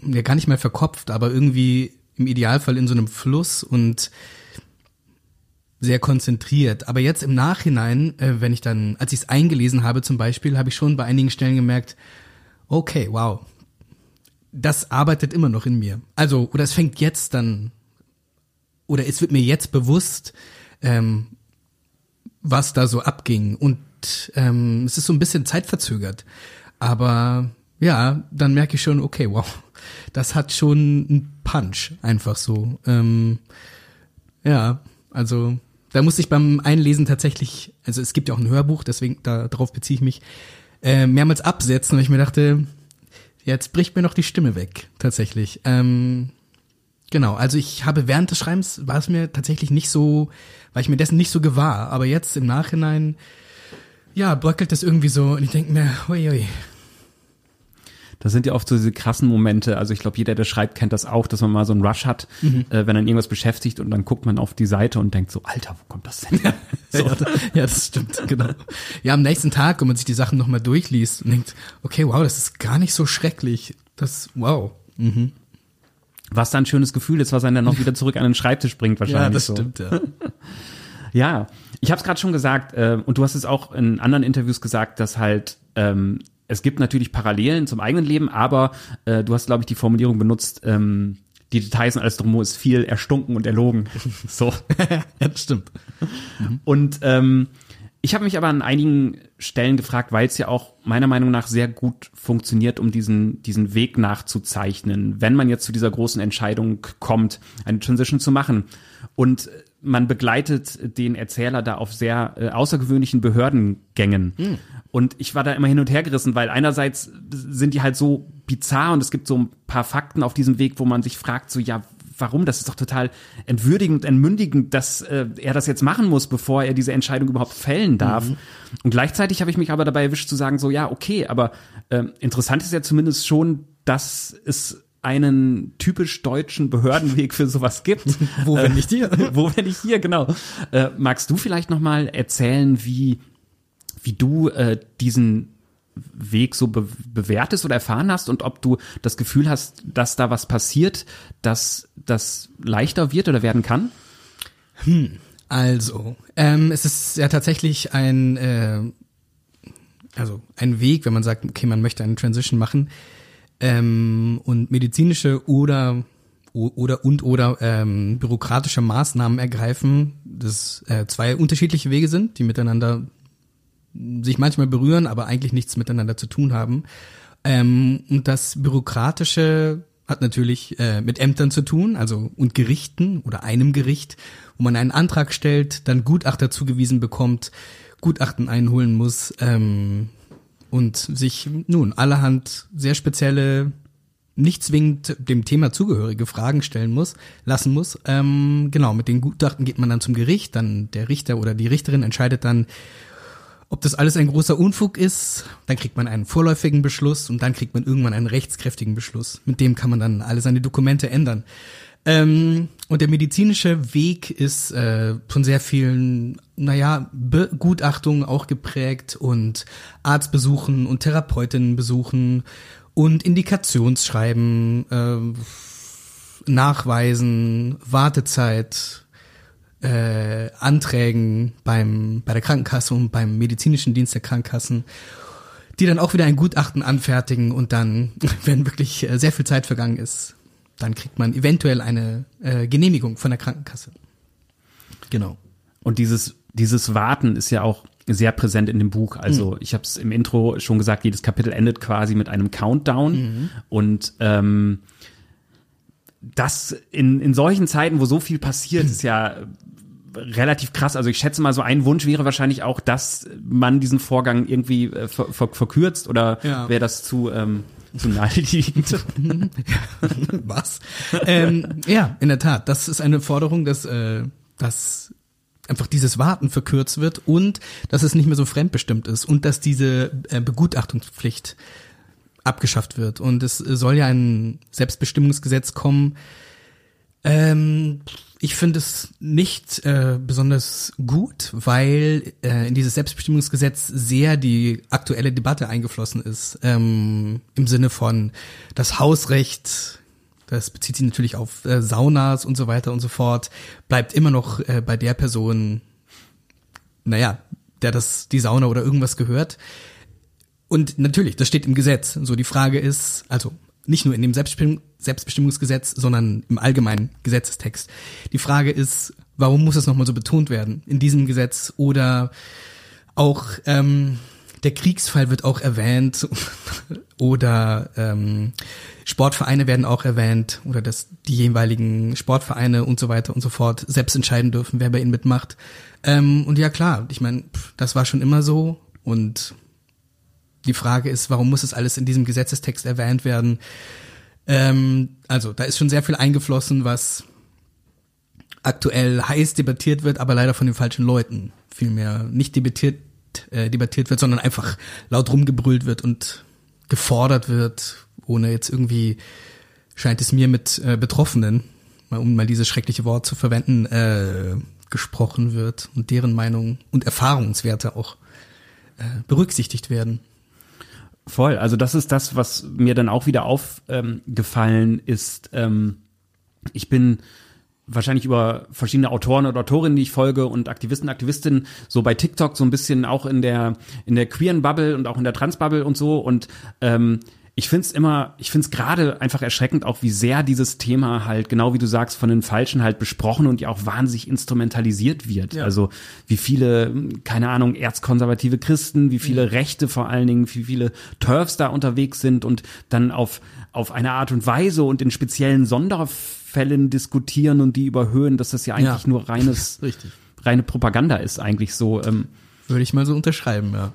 ja gar nicht mehr verkopft, aber irgendwie im Idealfall in so einem Fluss und sehr konzentriert. Aber jetzt im Nachhinein, äh, wenn ich dann, als ich es eingelesen habe zum Beispiel, habe ich schon bei einigen Stellen gemerkt, okay, wow, das arbeitet immer noch in mir. Also, oder es fängt jetzt dann, oder es wird mir jetzt bewusst, ähm, was da so abging. Und ähm, es ist so ein bisschen zeitverzögert. Aber ja, dann merke ich schon, okay, wow, das hat schon einen Punch, einfach so. Ähm, ja, also da musste ich beim Einlesen tatsächlich, also es gibt ja auch ein Hörbuch, deswegen da, darauf beziehe ich mich, äh, mehrmals absetzen, weil ich mir dachte, jetzt bricht mir noch die Stimme weg, tatsächlich. Ähm, genau, also ich habe während des Schreibens war es mir tatsächlich nicht so, war ich mir dessen nicht so gewahr, aber jetzt im Nachhinein, ja, bröckelt das irgendwie so und ich denke mir, ui, ui, das sind ja oft so diese krassen Momente. Also ich glaube, jeder, der schreibt, kennt das auch, dass man mal so einen Rush hat, mhm. äh, wenn dann irgendwas beschäftigt und dann guckt man auf die Seite und denkt so, Alter, wo kommt das denn? Ja, so. ja, ja, das stimmt, genau. Ja, am nächsten Tag, wenn man sich die Sachen nochmal durchliest und denkt, okay, wow, das ist gar nicht so schrecklich. Das, wow. Mhm. Was dann ein schönes Gefühl ist, was einen dann noch wieder zurück an den Schreibtisch bringt wahrscheinlich. Ja, das so. stimmt, ja. ja, ich habe es gerade schon gesagt äh, und du hast es auch in anderen Interviews gesagt, dass halt ähm, es gibt natürlich Parallelen zum eigenen Leben, aber äh, du hast, glaube ich, die Formulierung benutzt, ähm, die Details und alles drumherum ist viel erstunken und erlogen. So. ja, das stimmt. Und ähm, ich habe mich aber an einigen Stellen gefragt, weil es ja auch meiner Meinung nach sehr gut funktioniert, um diesen, diesen Weg nachzuzeichnen, wenn man jetzt zu dieser großen Entscheidung kommt, eine Transition zu machen. Und man begleitet den Erzähler da auf sehr äh, außergewöhnlichen Behördengängen. Hm. Und ich war da immer hin und her gerissen, weil einerseits sind die halt so bizarr und es gibt so ein paar Fakten auf diesem Weg, wo man sich fragt, so ja, warum? Das ist doch total entwürdigend, entmündigend, dass äh, er das jetzt machen muss, bevor er diese Entscheidung überhaupt fällen darf. Mhm. Und gleichzeitig habe ich mich aber dabei erwischt zu sagen, so ja, okay, aber äh, interessant ist ja zumindest schon, dass es einen typisch deutschen Behördenweg für sowas gibt. Wo, wenn nicht hier? Wo, wenn nicht hier, genau. Äh, magst du vielleicht noch mal erzählen, wie, wie du äh, diesen Weg so be bewertest oder erfahren hast und ob du das Gefühl hast, dass da was passiert, dass das leichter wird oder werden kann? Also, ähm, es ist ja tatsächlich ein, äh, also ein Weg, wenn man sagt, okay, man möchte eine Transition machen ähm, und medizinische oder oder und oder ähm, bürokratische Maßnahmen ergreifen, das äh, zwei unterschiedliche Wege sind, die miteinander sich manchmal berühren, aber eigentlich nichts miteinander zu tun haben. Ähm, und das bürokratische hat natürlich äh, mit Ämtern zu tun, also und Gerichten oder einem Gericht, wo man einen Antrag stellt, dann Gutachter zugewiesen bekommt, Gutachten einholen muss ähm, und sich nun allerhand sehr spezielle, nicht zwingend dem Thema zugehörige Fragen stellen muss, lassen muss. Ähm, genau, mit den Gutachten geht man dann zum Gericht, dann der Richter oder die Richterin entscheidet dann, ob das alles ein großer Unfug ist, dann kriegt man einen vorläufigen Beschluss und dann kriegt man irgendwann einen rechtskräftigen Beschluss. Mit dem kann man dann alle seine Dokumente ändern. Ähm, und der medizinische Weg ist äh, von sehr vielen, naja, Begutachtungen auch geprägt und Arztbesuchen und Therapeutinnenbesuchen und Indikationsschreiben, äh, Nachweisen, Wartezeit, äh, Anträgen beim, bei der Krankenkasse und beim medizinischen Dienst der Krankenkassen, die dann auch wieder ein Gutachten anfertigen und dann, wenn wirklich äh, sehr viel Zeit vergangen ist, dann kriegt man eventuell eine äh, Genehmigung von der Krankenkasse. Genau. Und dieses, dieses Warten ist ja auch sehr präsent in dem Buch. Also mhm. ich habe es im Intro schon gesagt, jedes Kapitel endet quasi mit einem Countdown. Mhm. Und ähm, das in, in solchen Zeiten, wo so viel passiert, ist ja relativ krass. Also ich schätze mal, so ein Wunsch wäre wahrscheinlich auch, dass man diesen Vorgang irgendwie äh, ver ver verkürzt oder ja. wäre das zu ähm, zu naheliegend. Was? ähm, ja, in der Tat. Das ist eine Forderung, dass, äh, dass einfach dieses Warten verkürzt wird und dass es nicht mehr so fremdbestimmt ist und dass diese äh, Begutachtungspflicht abgeschafft wird. Und es soll ja ein Selbstbestimmungsgesetz kommen. Ähm, ich finde es nicht äh, besonders gut, weil äh, in dieses Selbstbestimmungsgesetz sehr die aktuelle Debatte eingeflossen ist. Ähm, Im Sinne von das Hausrecht, das bezieht sich natürlich auf äh, Saunas und so weiter und so fort, bleibt immer noch äh, bei der Person, naja, der das die Sauna oder irgendwas gehört. Und natürlich, das steht im Gesetz. So die Frage ist, also nicht nur in dem Selbstbestimmung, Selbstbestimmungsgesetz, sondern im allgemeinen Gesetzestext. Die Frage ist, warum muss es nochmal so betont werden in diesem Gesetz oder auch ähm, der Kriegsfall wird auch erwähnt oder ähm, Sportvereine werden auch erwähnt oder dass die jeweiligen Sportvereine und so weiter und so fort selbst entscheiden dürfen, wer bei ihnen mitmacht. Ähm, und ja klar, ich meine, das war schon immer so und die Frage ist, warum muss es alles in diesem Gesetzestext erwähnt werden? Ähm, also da ist schon sehr viel eingeflossen, was aktuell heiß debattiert wird, aber leider von den falschen Leuten. Vielmehr nicht debattiert, äh, debattiert wird, sondern einfach laut rumgebrüllt wird und gefordert wird, ohne jetzt irgendwie, scheint es mir mit äh, Betroffenen, um mal dieses schreckliche Wort zu verwenden, äh, gesprochen wird und deren Meinung und Erfahrungswerte auch äh, berücksichtigt werden. Voll, also das ist das, was mir dann auch wieder aufgefallen ähm, ist. Ähm, ich bin wahrscheinlich über verschiedene Autoren und Autorinnen, die ich folge und Aktivisten, Aktivistinnen, so bei TikTok so ein bisschen auch in der in der queeren Bubble und auch in der Trans Bubble und so und ähm, ich finde es immer, ich finde es gerade einfach erschreckend, auch wie sehr dieses Thema halt, genau wie du sagst, von den Falschen halt besprochen und ja auch wahnsinnig instrumentalisiert wird. Ja. Also wie viele, keine Ahnung, erzkonservative Christen, wie viele mhm. Rechte vor allen Dingen, wie viele Turfs da unterwegs sind und dann auf, auf eine Art und Weise und in speziellen Sonderfällen diskutieren und die überhöhen, dass das ja eigentlich ja. nur reines, reine Propaganda ist, eigentlich so. Ähm, Würde ich mal so unterschreiben, ja.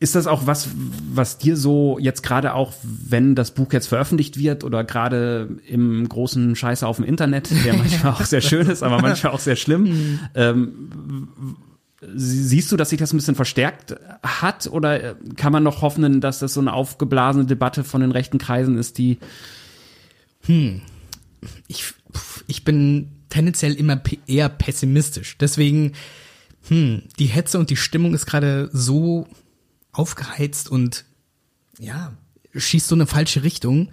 Ist das auch was, was dir so jetzt gerade auch, wenn das Buch jetzt veröffentlicht wird oder gerade im großen Scheiße auf dem Internet, der manchmal auch sehr schön ist, aber manchmal auch sehr schlimm, mhm. ähm, siehst du, dass sich das ein bisschen verstärkt hat oder kann man noch hoffen, dass das so eine aufgeblasene Debatte von den rechten Kreisen ist, die hm. ich, ich bin tendenziell immer eher pessimistisch. Deswegen, hm, die Hetze und die Stimmung ist gerade so aufgeheizt und ja, schießt so eine falsche Richtung.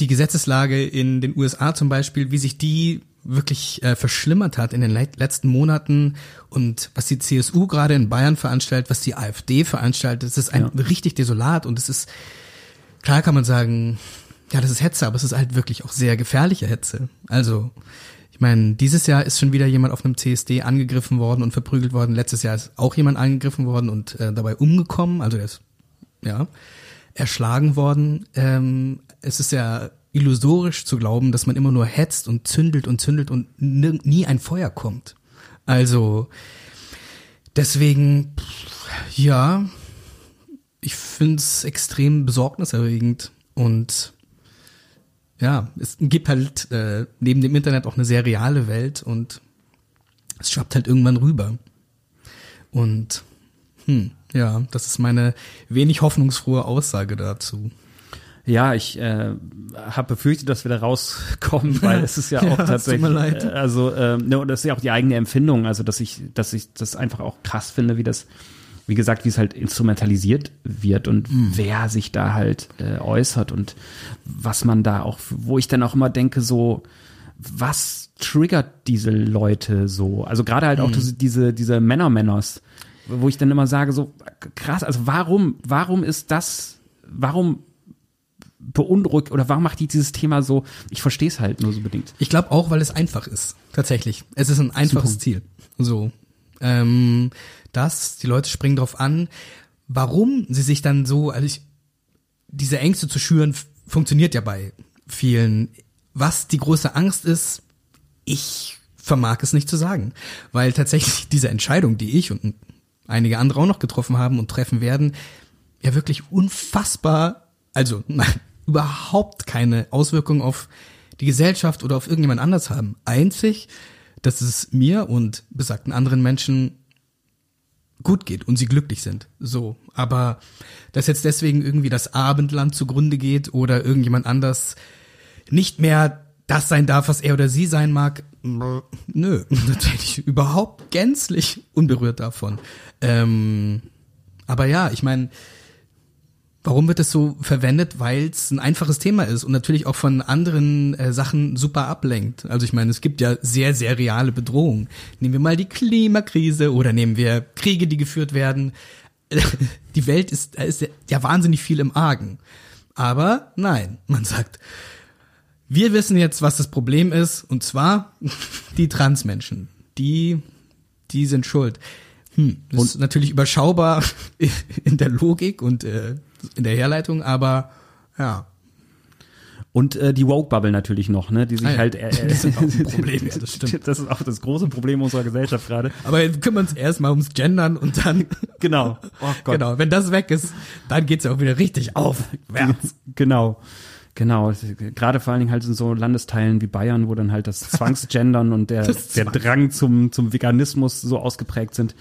Die Gesetzeslage in den USA zum Beispiel, wie sich die wirklich äh, verschlimmert hat in den letzten Monaten und was die CSU gerade in Bayern veranstaltet, was die AfD veranstaltet, das ist ein ja. richtig desolat und es ist, klar kann man sagen, ja, das ist Hetze, aber es ist halt wirklich auch sehr gefährliche Hetze. Also, ich meine, dieses Jahr ist schon wieder jemand auf einem CSD angegriffen worden und verprügelt worden. Letztes Jahr ist auch jemand angegriffen worden und äh, dabei umgekommen. Also der ist ja erschlagen worden. Ähm, es ist ja illusorisch zu glauben, dass man immer nur hetzt und zündelt und zündelt und nie ein Feuer kommt. Also deswegen, ja, ich finde es extrem besorgniserregend und ja, es gibt halt äh, neben dem Internet auch eine sehr reale Welt und es schwappt halt irgendwann rüber. Und hm, ja, das ist meine wenig hoffnungsfrohe Aussage dazu. Ja, ich äh, habe befürchtet, dass wir da rauskommen, weil es ist ja auch ja, tatsächlich, äh, also äh, ne, und das ist ja auch die eigene Empfindung, also dass ich, dass ich das einfach auch krass finde, wie das wie gesagt, wie es halt instrumentalisiert wird und mhm. wer sich da halt äh, äußert und was man da auch, wo ich dann auch immer denke, so, was triggert diese Leute so? Also gerade halt mhm. auch diese, diese, diese Männer-Männers, wo ich dann immer sage, so krass, also warum, warum ist das, warum beunruhigt oder warum macht die dieses Thema so? Ich verstehe es halt nur so bedingt. Ich glaube auch, weil es einfach ist. Tatsächlich. Es ist ein einfaches Ziel. So. Ähm, das, die Leute springen drauf an. Warum sie sich dann so, also ich, diese Ängste zu schüren, funktioniert ja bei vielen. Was die große Angst ist, ich vermag es nicht zu sagen. Weil tatsächlich diese Entscheidung, die ich und einige andere auch noch getroffen haben und treffen werden, ja wirklich unfassbar, also nein, überhaupt keine Auswirkungen auf die Gesellschaft oder auf irgendjemand anders haben. Einzig, dass es mir und besagten anderen Menschen gut geht und sie glücklich sind. So. Aber dass jetzt deswegen irgendwie das Abendland zugrunde geht oder irgendjemand anders nicht mehr das sein darf, was er oder sie sein mag, nö, natürlich überhaupt gänzlich unberührt davon. Ähm, aber ja, ich meine, Warum wird es so verwendet? Weil es ein einfaches Thema ist und natürlich auch von anderen äh, Sachen super ablenkt. Also ich meine, es gibt ja sehr, sehr reale Bedrohungen. Nehmen wir mal die Klimakrise oder nehmen wir Kriege, die geführt werden. Die Welt ist, da ist ja wahnsinnig viel im Argen. Aber nein, man sagt, wir wissen jetzt, was das Problem ist, und zwar die Transmenschen. Die, die sind schuld. Hm, das und ist natürlich überschaubar in der Logik und äh, in der Herleitung, aber ja. Und äh, die Woke-Bubble natürlich noch, ne, die sich ah, ja. halt. Äh, das ist auch ein Problem, ja, das stimmt. Das ist auch das große Problem unserer Gesellschaft gerade. Aber wir kümmern uns erstmal ums Gendern und dann. Genau. Oh Gott. Genau. Wenn das weg ist, dann geht's ja auch wieder richtig aufwärts. Genau. Genau, gerade vor allen Dingen halt in so Landesteilen wie Bayern, wo dann halt das Zwangsgendern und der, der Drang zum, zum Veganismus so ausgeprägt sind.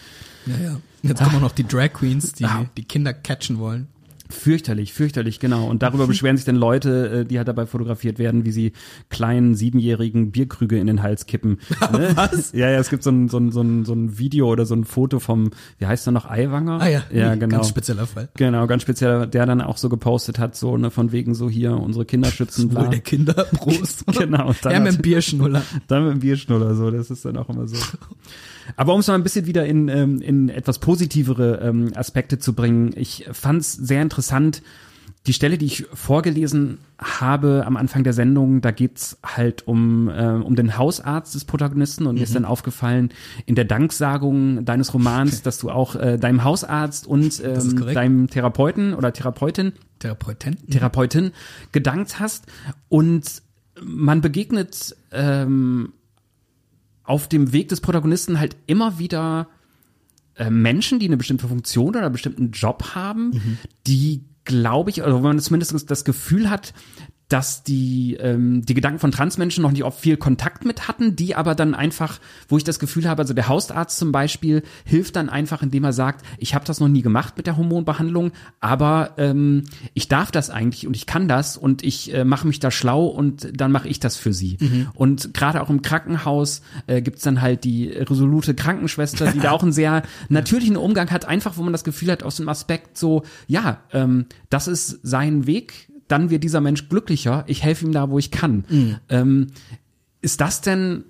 Ja, ja. Jetzt kommen auch noch die Drag Queens, die ah. die Kinder catchen wollen. Fürchterlich, fürchterlich, genau. Und darüber beschweren sich dann Leute, äh, die halt dabei fotografiert werden, wie sie kleinen siebenjährigen Bierkrüge in den Hals kippen. Ne? Was? Ja, ja, es gibt so ein, so, ein, so, ein, so ein Video oder so ein Foto vom, wie heißt er noch, Eiwanger? Ah ja, ja genau. ganz spezieller Fall. Genau, ganz spezieller, der dann auch so gepostet hat, so ne, von wegen so hier, unsere Kinder schützen. Bla. der Kinder, Prost. genau. Dann ja, mit dem Bierschnuller. Dann mit dem Bierschnuller, so, das ist dann auch immer so. Aber um es mal ein bisschen wieder in, ähm, in etwas positivere ähm, Aspekte zu bringen, ich fand es sehr interessant, die Stelle, die ich vorgelesen habe am Anfang der Sendung, da geht's halt um, äh, um den Hausarzt des Protagonisten. Und mhm. mir ist dann aufgefallen, in der Danksagung deines Romans, dass du auch äh, deinem Hausarzt und ähm, deinem Therapeuten oder Therapeutin Therapeutin, Therapeutin gedankt hast. Und man begegnet ähm, auf dem Weg des Protagonisten halt immer wieder äh, Menschen, die eine bestimmte Funktion oder einen bestimmten Job haben, mhm. die glaube ich, oder wo man zumindest das Gefühl hat, dass die, ähm, die Gedanken von Transmenschen noch nicht oft viel Kontakt mit hatten, die aber dann einfach, wo ich das Gefühl habe, also der Hausarzt zum Beispiel hilft dann einfach, indem er sagt, ich habe das noch nie gemacht mit der Hormonbehandlung, aber ähm, ich darf das eigentlich und ich kann das und ich äh, mache mich da schlau und dann mache ich das für sie. Mhm. Und gerade auch im Krankenhaus äh, gibt dann halt die resolute Krankenschwester, die da auch einen sehr natürlichen Umgang hat, einfach wo man das Gefühl hat, aus dem Aspekt so, ja, ähm, das ist sein Weg, dann wird dieser Mensch glücklicher. Ich helfe ihm da, wo ich kann. Mhm. Ähm, ist das denn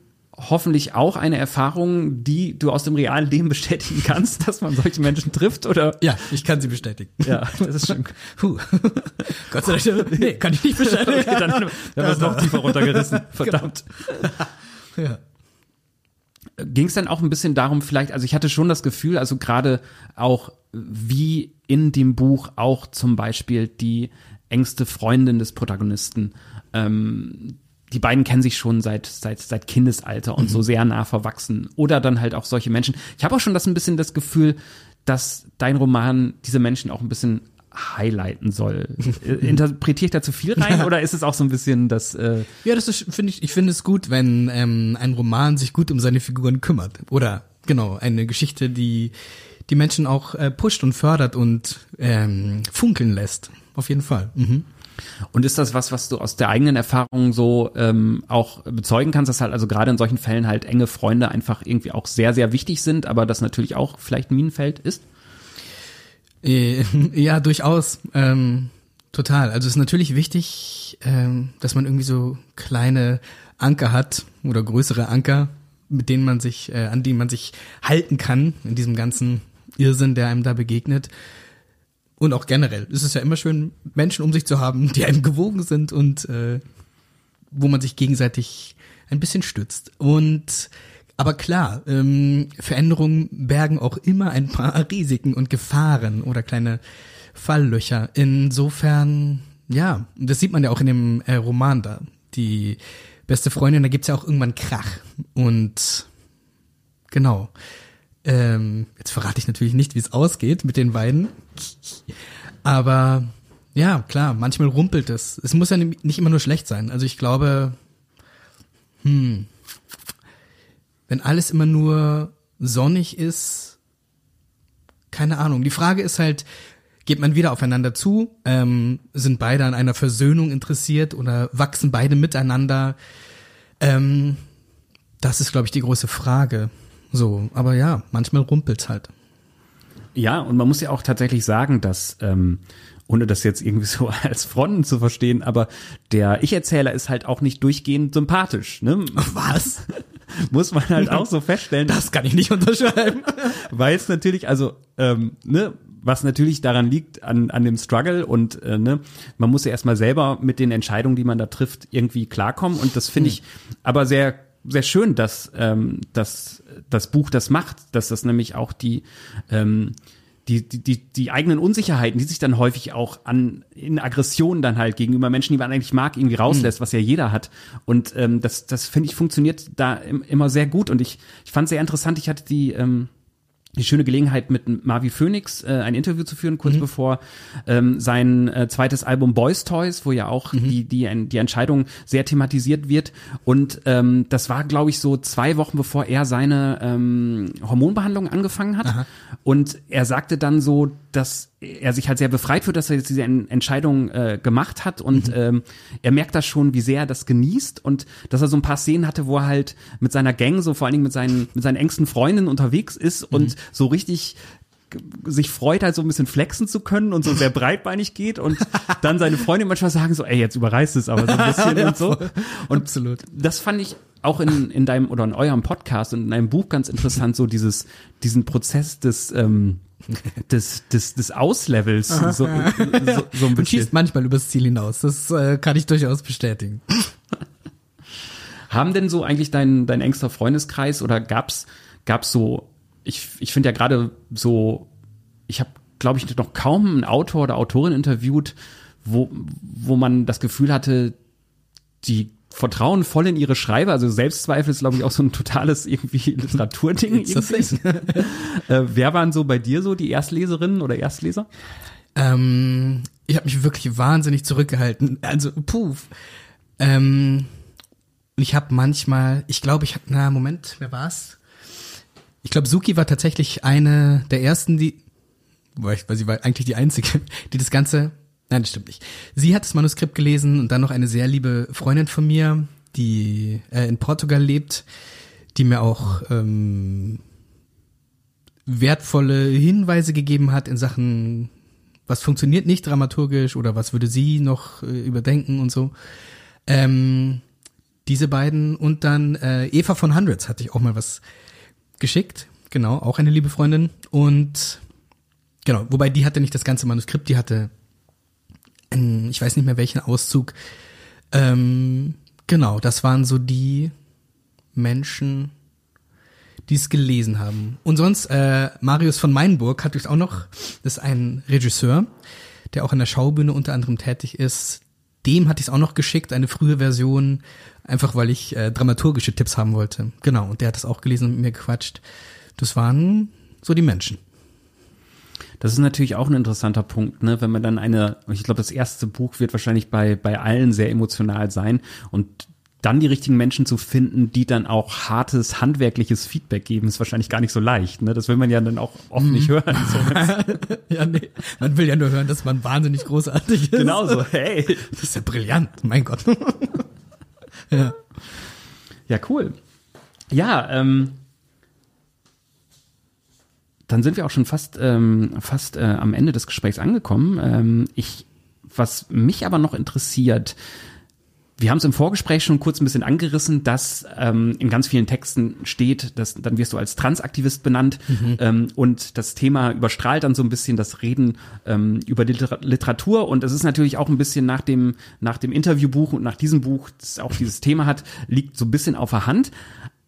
hoffentlich auch eine Erfahrung, die du aus dem realen Leben bestätigen kannst, dass man solche Menschen trifft, oder? Ja, ich kann sie bestätigen. Ja, das ist schön. Puh. Gott sei Dank, nee, kann ich nicht bestätigen. okay, dann haben wir es noch tiefer runtergerissen. Verdammt. Genau. Ja. Ging es dann auch ein bisschen darum, vielleicht, also ich hatte schon das Gefühl, also gerade auch wie in dem Buch auch zum Beispiel die engste Freundin des Protagonisten. Ähm, die beiden kennen sich schon seit seit seit Kindesalter und mhm. so sehr nah verwachsen. Oder dann halt auch solche Menschen. Ich habe auch schon das ein bisschen das Gefühl, dass dein Roman diese Menschen auch ein bisschen highlighten soll. Interpretiere ich da zu viel rein oder ist es auch so ein bisschen das? Äh ja, das ist finde ich. Ich finde es gut, wenn ähm, ein Roman sich gut um seine Figuren kümmert. Oder genau eine Geschichte, die die Menschen auch äh, pusht und fördert und ähm, funkeln lässt auf jeden Fall. Mhm. Und ist das was, was du aus der eigenen Erfahrung so ähm, auch bezeugen kannst, dass halt also gerade in solchen Fällen halt enge Freunde einfach irgendwie auch sehr, sehr wichtig sind, aber das natürlich auch vielleicht ein Minenfeld ist? Äh, ja, durchaus. Ähm, total. Also es ist natürlich wichtig, ähm, dass man irgendwie so kleine Anker hat oder größere Anker, mit denen man sich, äh, an denen man sich halten kann in diesem ganzen Irrsinn, der einem da begegnet. Und auch generell ist es ja immer schön, Menschen um sich zu haben, die einem gewogen sind und äh, wo man sich gegenseitig ein bisschen stützt. Und aber klar, ähm, Veränderungen bergen auch immer ein paar Risiken und Gefahren oder kleine Falllöcher. Insofern, ja, das sieht man ja auch in dem äh, Roman da. Die beste Freundin, da gibt's ja auch irgendwann Krach. Und genau. Ähm, jetzt verrate ich natürlich nicht, wie es ausgeht mit den beiden. Aber ja, klar, manchmal rumpelt es. Es muss ja nicht immer nur schlecht sein. Also ich glaube, hm, wenn alles immer nur sonnig ist, keine Ahnung. Die Frage ist halt, geht man wieder aufeinander zu? Ähm, sind beide an einer Versöhnung interessiert oder wachsen beide miteinander? Ähm, das ist, glaube ich, die große Frage. So, aber ja, manchmal rumpelt's halt. Ja, und man muss ja auch tatsächlich sagen, dass, ähm, ohne das jetzt irgendwie so als Fronten zu verstehen, aber der Ich-Erzähler ist halt auch nicht durchgehend sympathisch. Ne? Was? muss man halt auch so feststellen. Das kann ich nicht unterschreiben. Weil es natürlich, also, ähm, ne, was natürlich daran liegt an, an dem Struggle und äh, ne, man muss ja erstmal selber mit den Entscheidungen, die man da trifft, irgendwie klarkommen. Und das finde hm. ich aber sehr sehr schön, dass, ähm, dass das Buch das macht, dass das nämlich auch die, ähm, die, die, die, die eigenen Unsicherheiten, die sich dann häufig auch an in Aggressionen dann halt gegenüber Menschen, die man eigentlich mag, irgendwie rauslässt, mhm. was ja jeder hat. Und ähm, das, das finde ich funktioniert da im, immer sehr gut. Und ich, ich fand sehr interessant, ich hatte die, ähm, die schöne Gelegenheit mit Marvi Phoenix äh, ein Interview zu führen, kurz mhm. bevor ähm, sein äh, zweites Album Boys Toys, wo ja auch mhm. die, die, die Entscheidung sehr thematisiert wird. Und ähm, das war, glaube ich, so zwei Wochen bevor er seine ähm, Hormonbehandlung angefangen hat. Aha. Und er sagte dann so, dass er sich halt sehr befreit wird, dass er jetzt diese Entscheidung äh, gemacht hat und mhm. ähm, er merkt das schon, wie sehr er das genießt und dass er so ein paar Szenen hatte, wo er halt mit seiner Gang, so vor allen Dingen mit seinen, mit seinen engsten Freundinnen unterwegs ist und mhm. so richtig sich freut halt so ein bisschen flexen zu können und so sehr breitbeinig geht und dann seine Freunde manchmal sagen so, ey, jetzt überreißt es aber so ein bisschen ja, und so. Und Absolut. das fand ich auch in, in deinem oder in eurem Podcast und in einem Buch ganz interessant, so dieses, diesen Prozess des, ähm, des, des, des Auslevels so, so, so ein Und bisschen. schießt manchmal übers Ziel hinaus. Das äh, kann ich durchaus bestätigen. Haben denn so eigentlich dein, dein engster Freundeskreis oder gab's gab's so, ich, ich finde ja gerade so, ich habe, glaube ich, noch kaum einen Autor oder Autorin interviewt, wo, wo man das Gefühl hatte, die vertrauen voll in ihre Schreiber. Also Selbstzweifel ist, glaube ich, auch so ein totales irgendwie Literaturding. Irgendwie. äh, wer waren so bei dir so die Erstleserinnen oder Erstleser? Ähm, ich habe mich wirklich wahnsinnig zurückgehalten. Also, puh. Ähm, ich habe manchmal, ich glaube, ich habe, na, Moment, wer war's? Ich glaube, Suki war tatsächlich eine der ersten, die, weil, ich, weil sie war eigentlich die einzige, die das Ganze, nein, das stimmt nicht. Sie hat das Manuskript gelesen und dann noch eine sehr liebe Freundin von mir, die äh, in Portugal lebt, die mir auch ähm, wertvolle Hinweise gegeben hat in Sachen, was funktioniert nicht dramaturgisch oder was würde sie noch äh, überdenken und so. Ähm, diese beiden und dann äh, Eva von Hundreds hatte ich auch mal was geschickt, genau, auch eine liebe Freundin und genau, wobei die hatte nicht das ganze Manuskript, die hatte, ich weiß nicht mehr welchen Auszug. Ähm, genau, das waren so die Menschen, die es gelesen haben. Und sonst, äh, Marius von Meinburg hat auch noch, das ist ein Regisseur, der auch an der Schaubühne unter anderem tätig ist. Dem hatte ich es auch noch geschickt, eine frühe Version, einfach weil ich äh, dramaturgische Tipps haben wollte. Genau, und der hat das auch gelesen und mit mir gequatscht. Das waren so die Menschen. Das ist natürlich auch ein interessanter Punkt, ne? wenn man dann eine, ich glaube, das erste Buch wird wahrscheinlich bei, bei allen sehr emotional sein und dann die richtigen Menschen zu finden, die dann auch hartes, handwerkliches Feedback geben, ist wahrscheinlich gar nicht so leicht. Ne? Das will man ja dann auch oft nicht hören. So. ja, nee. Man will ja nur hören, dass man wahnsinnig großartig ist. genau so, hey. Das ist ja brillant, mein Gott. ja. Ja, cool. Ja, ähm, dann sind wir auch schon fast, ähm, fast äh, am Ende des Gesprächs angekommen. Ähm, ich, was mich aber noch interessiert, wir haben es im Vorgespräch schon kurz ein bisschen angerissen, dass ähm, in ganz vielen Texten steht, dass dann wirst du als Transaktivist benannt mhm. ähm, und das Thema überstrahlt dann so ein bisschen das Reden ähm, über die Literatur und es ist natürlich auch ein bisschen nach dem nach dem Interviewbuch und nach diesem Buch, das auch dieses Thema hat, liegt so ein bisschen auf der Hand.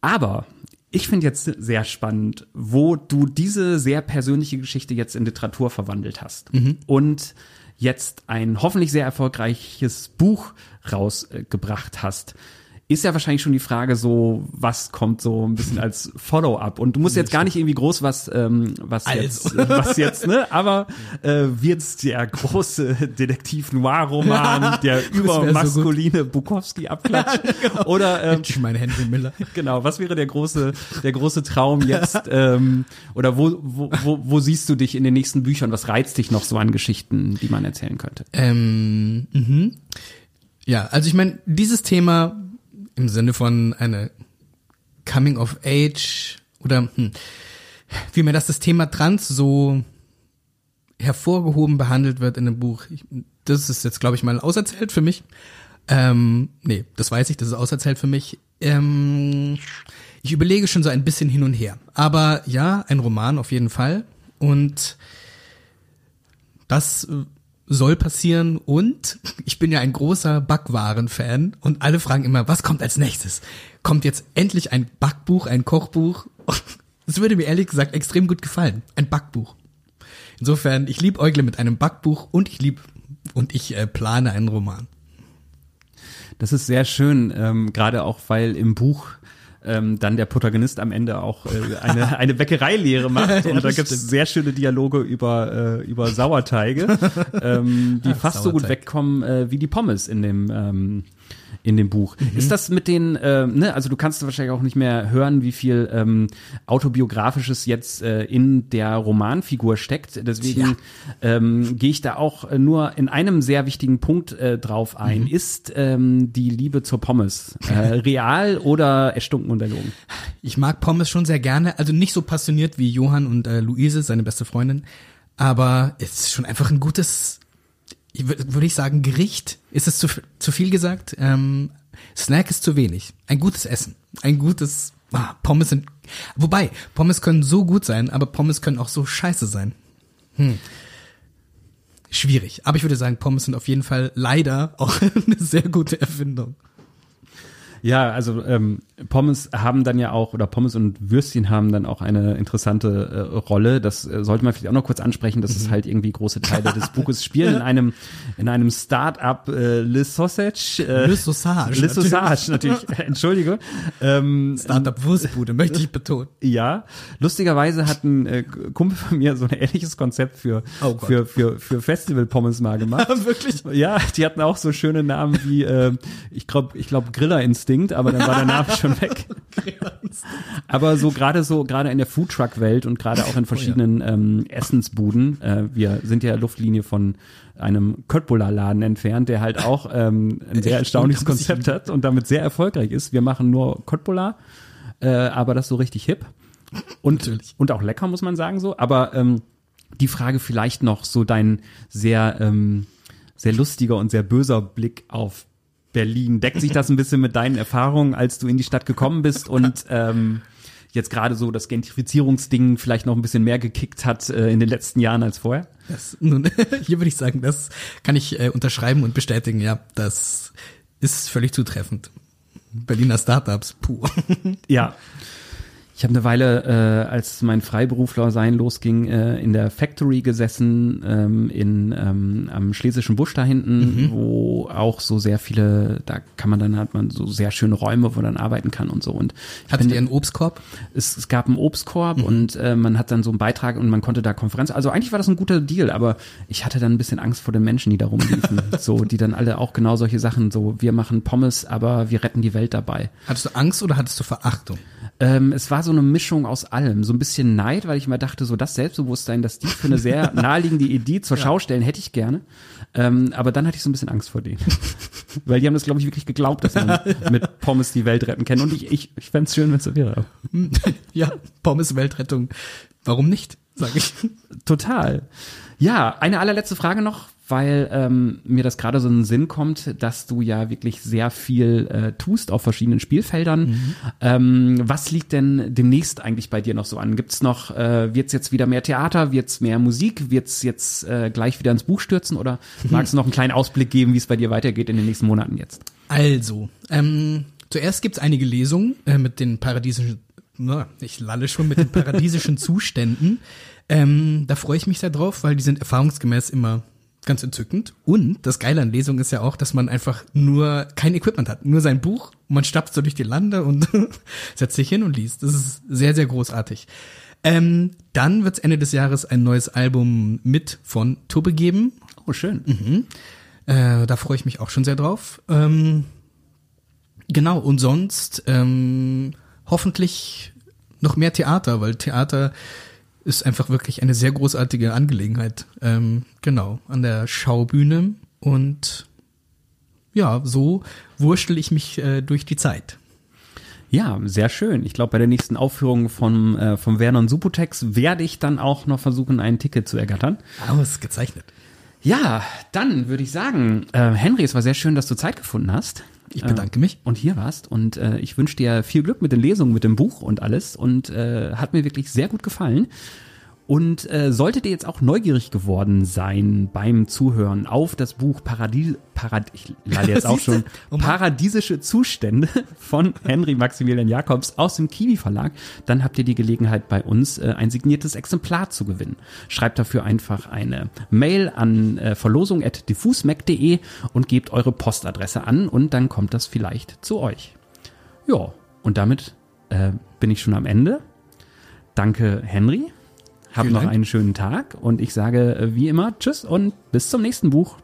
Aber ich finde jetzt sehr spannend, wo du diese sehr persönliche Geschichte jetzt in Literatur verwandelt hast mhm. und jetzt ein hoffentlich sehr erfolgreiches Buch rausgebracht hast, ist ja wahrscheinlich schon die Frage so, was kommt so ein bisschen als Follow-up? Und du musst jetzt gar nicht irgendwie groß was, ähm, was Also. jetzt, was jetzt, ne? Aber äh, wird's der große Detektiv-Noir-Roman, der wär so übermaskuline Bukowski abklatscht? Oder ähm, Ich meine Henry Miller. genau, was wäre der große, der große Traum jetzt? ähm, oder wo, wo, wo, wo siehst du dich in den nächsten Büchern? Was reizt dich noch so an Geschichten, die man erzählen könnte? Ähm, mhm. Ja, also ich meine, dieses Thema im Sinne von eine Coming of Age oder hm, wie mir das das Thema Trans so hervorgehoben behandelt wird in dem Buch, ich, das ist jetzt glaube ich mal auserzählt für mich. Ähm, nee, das weiß ich, das ist auserzählt für mich. Ähm, ich überlege schon so ein bisschen hin und her. Aber ja, ein Roman auf jeden Fall. Und das soll passieren und ich bin ja ein großer Backwaren-Fan und alle fragen immer, was kommt als nächstes? Kommt jetzt endlich ein Backbuch, ein Kochbuch? Das würde mir ehrlich gesagt extrem gut gefallen. Ein Backbuch. Insofern, ich lieb Eugle mit einem Backbuch und ich lieb und ich äh, plane einen Roman. Das ist sehr schön, ähm, gerade auch weil im Buch ähm, dann der Protagonist am Ende auch äh, eine, eine Bäckereilehre macht. Und da das gibt es stimmt. sehr schöne Dialoge über, äh, über Sauerteige, ähm, die Ach, fast so gut Sauerteig. wegkommen äh, wie die Pommes in dem ähm, in dem Buch. Mhm. Ist das mit den, äh, ne, also du kannst wahrscheinlich auch nicht mehr hören, wie viel ähm, autobiografisches jetzt äh, in der Romanfigur steckt. Deswegen ähm, gehe ich da auch äh, nur in einem sehr wichtigen Punkt äh, drauf ein. Mhm. Ist ähm, die Liebe zur Pommes äh, real oder erstunken und erlogen? Ich mag Pommes schon sehr gerne, also nicht so passioniert wie Johann und äh, Luise, seine beste Freundin, aber es ist schon einfach ein gutes, würde ich sagen, Gericht. Ist es zu, zu viel gesagt? Ähm, Snack ist zu wenig. Ein gutes Essen. Ein gutes, ah, Pommes sind, wobei, Pommes können so gut sein, aber Pommes können auch so scheiße sein. Schwierig. Aber ich würde sagen, Pommes sind auf jeden Fall leider auch eine sehr gute Erfindung. Ja, also ähm, Pommes haben dann ja auch, oder Pommes und Würstchen haben dann auch eine interessante äh, Rolle. Das äh, sollte man vielleicht auch noch kurz ansprechen, dass es halt irgendwie große Teile des Buches spielen in einem, in einem Start-up äh, Le Sausage. Äh, Le Sausage, Le Sausage, natürlich. Entschuldige. Ähm, Startup Wurstbude, möchte ich betonen. ja, lustigerweise hat ein äh, Kumpel von mir so ein ähnliches Konzept für, Oh für, für, für Festival-Pommes mal gemacht. Wirklich? Ja, die hatten auch so schöne Namen wie, äh, ich glaube, ich glaub Griller-Instinkt, aber dann war der Name schon weg. aber so gerade so, gerade in der Foodtruck-Welt und gerade auch in verschiedenen ähm, Essensbuden, äh, wir sind ja Luftlinie von einem Köttbullar-Laden entfernt, der halt auch ähm, ein sehr erstaunliches Oh, Konzept hat und damit sehr erfolgreich ist. Wir machen nur Köttbullar, äh, aber das so richtig hip und, Natürlich. und auch lecker, muss man sagen so. Aber ähm, die Frage vielleicht noch so dein sehr, ähm, sehr lustiger und sehr böser Blick auf Berlin. Deckt sich das ein bisschen mit deinen Erfahrungen, als du in die Stadt gekommen bist und ähm, jetzt gerade so das Gentrifizierungsding vielleicht noch ein bisschen mehr gekickt hat äh, in den letzten Jahren als vorher? Das, nun, hier würde ich sagen, das kann ich äh, unterschreiben und bestätigen. Ja, das ist völlig zutreffend. Berliner Startups, puh. Ja. Ich habe eine Weile, äh, als mein Freiberufler-Sein losging, äh, in der Factory gesessen, ähm, in, ähm, am Schlesischen Busch da hinten, wo auch so sehr viele, da kann man dann, hat man so sehr schöne Räume, wo man dann arbeiten kann und so. Und Hattet ihr einen Obstkorb? es, es gab einen Obstkorb und äh, man hat dann so einen Beitrag und man konnte da Konferenz. Also eigentlich war das ein guter Deal, aber ich hatte dann ein bisschen Angst vor den Menschen, die da rumliefen. so, die dann alle auch genau solche Sachen, so wir machen Pommes, aber wir retten die Welt dabei. Hattest du Angst oder hattest du Verachtung? Ähm, es war so eine Mischung aus allem. So ein bisschen Neid, weil ich immer dachte, so das Selbstbewusstsein, das die für eine sehr naheliegende Idee zur Schau stellen, hätte ich gerne. Ähm, aber dann hatte ich so ein bisschen Angst vor denen. weil die haben das, glaube ich, wirklich geglaubt, dass man mit Pommes die Welt retten kann. Und ich, ich, ich fände es schön, wenn es so wäre. ja, Pommes Weltrettung. Warum nicht, sage ich. Total. Ja, eine allerletzte Frage noch, weil ähm, mir das gerade so in den Sinn kommt, dass du ja wirklich sehr viel äh, tust auf verschiedenen Spielfeldern. Ähm, was liegt denn demnächst eigentlich bei dir noch so an? Gibt's noch, äh, wird's jetzt wieder mehr Theater, wird's mehr Musik, wird's jetzt äh, gleich wieder ins Buch stürzen oder magst du noch einen kleinen Ausblick geben, wie es bei dir weitergeht in den nächsten Monaten jetzt? Also, ähm, zuerst gibt's einige Lesungen äh, mit den paradiesischen, na, ich lalle schon mit den paradiesischen Zuständen. Ähm, da freue ich mich sehr drauf, weil die sind erfahrungsgemäß immer ganz entzückend. Und das Geile an Lesungen ist ja auch, dass man einfach nur kein Equipment hat, nur sein Buch. Und man stapft so durch die Lande und setzt sich hin und liest. Das ist sehr, sehr großartig. Ähm, dann wird's Ende des Jahres ein neues Album mit von Tubbe geben. Oh, schön. Äh, da freue ich mich auch schon sehr drauf. Ähm, genau, und sonst ähm, hoffentlich noch mehr Theater, weil Theater ist einfach wirklich eine sehr großartige Angelegenheit. Ähm, genau, an der Schaubühne. Und ja, so wurschtel ich mich äh, durch die Zeit. Ja, sehr schön. Ich glaube, bei der nächsten Aufführung vom, äh, vom Vernon Subutex werde ich dann auch noch versuchen, ein Ticket zu ergattern. Ausgezeichnet. Ja, dann würde ich sagen, äh, Henry, es war sehr schön, dass du Zeit gefunden hast. Ich bedanke mich. Und hier warst. Und äh, ich wünsche dir viel Glück mit den Lesungen, mit dem Buch und alles. Und äh, hat mir wirklich sehr gut gefallen. Und äh, solltet ihr jetzt auch neugierig geworden sein beim Zuhören auf das Buch Paradies, Parad ich lade jetzt auch schon, Oh. Paradiesische Zustände von Henry Maximilian Jakobs aus dem Kiwi Verlag, dann habt ihr die Gelegenheit bei uns äh, ein signiertes Exemplar zu gewinnen. Schreibt dafür einfach eine Mail an äh, verlosung@diffusmac.de und gebt eure Postadresse an und dann kommt das vielleicht zu euch. Ja, und damit äh, bin ich schon am Ende. Danke, Henry. Hab Vielen noch Dank. einen schönen Tag und ich sage äh, wie immer Tschüss und bis zum nächsten Buch.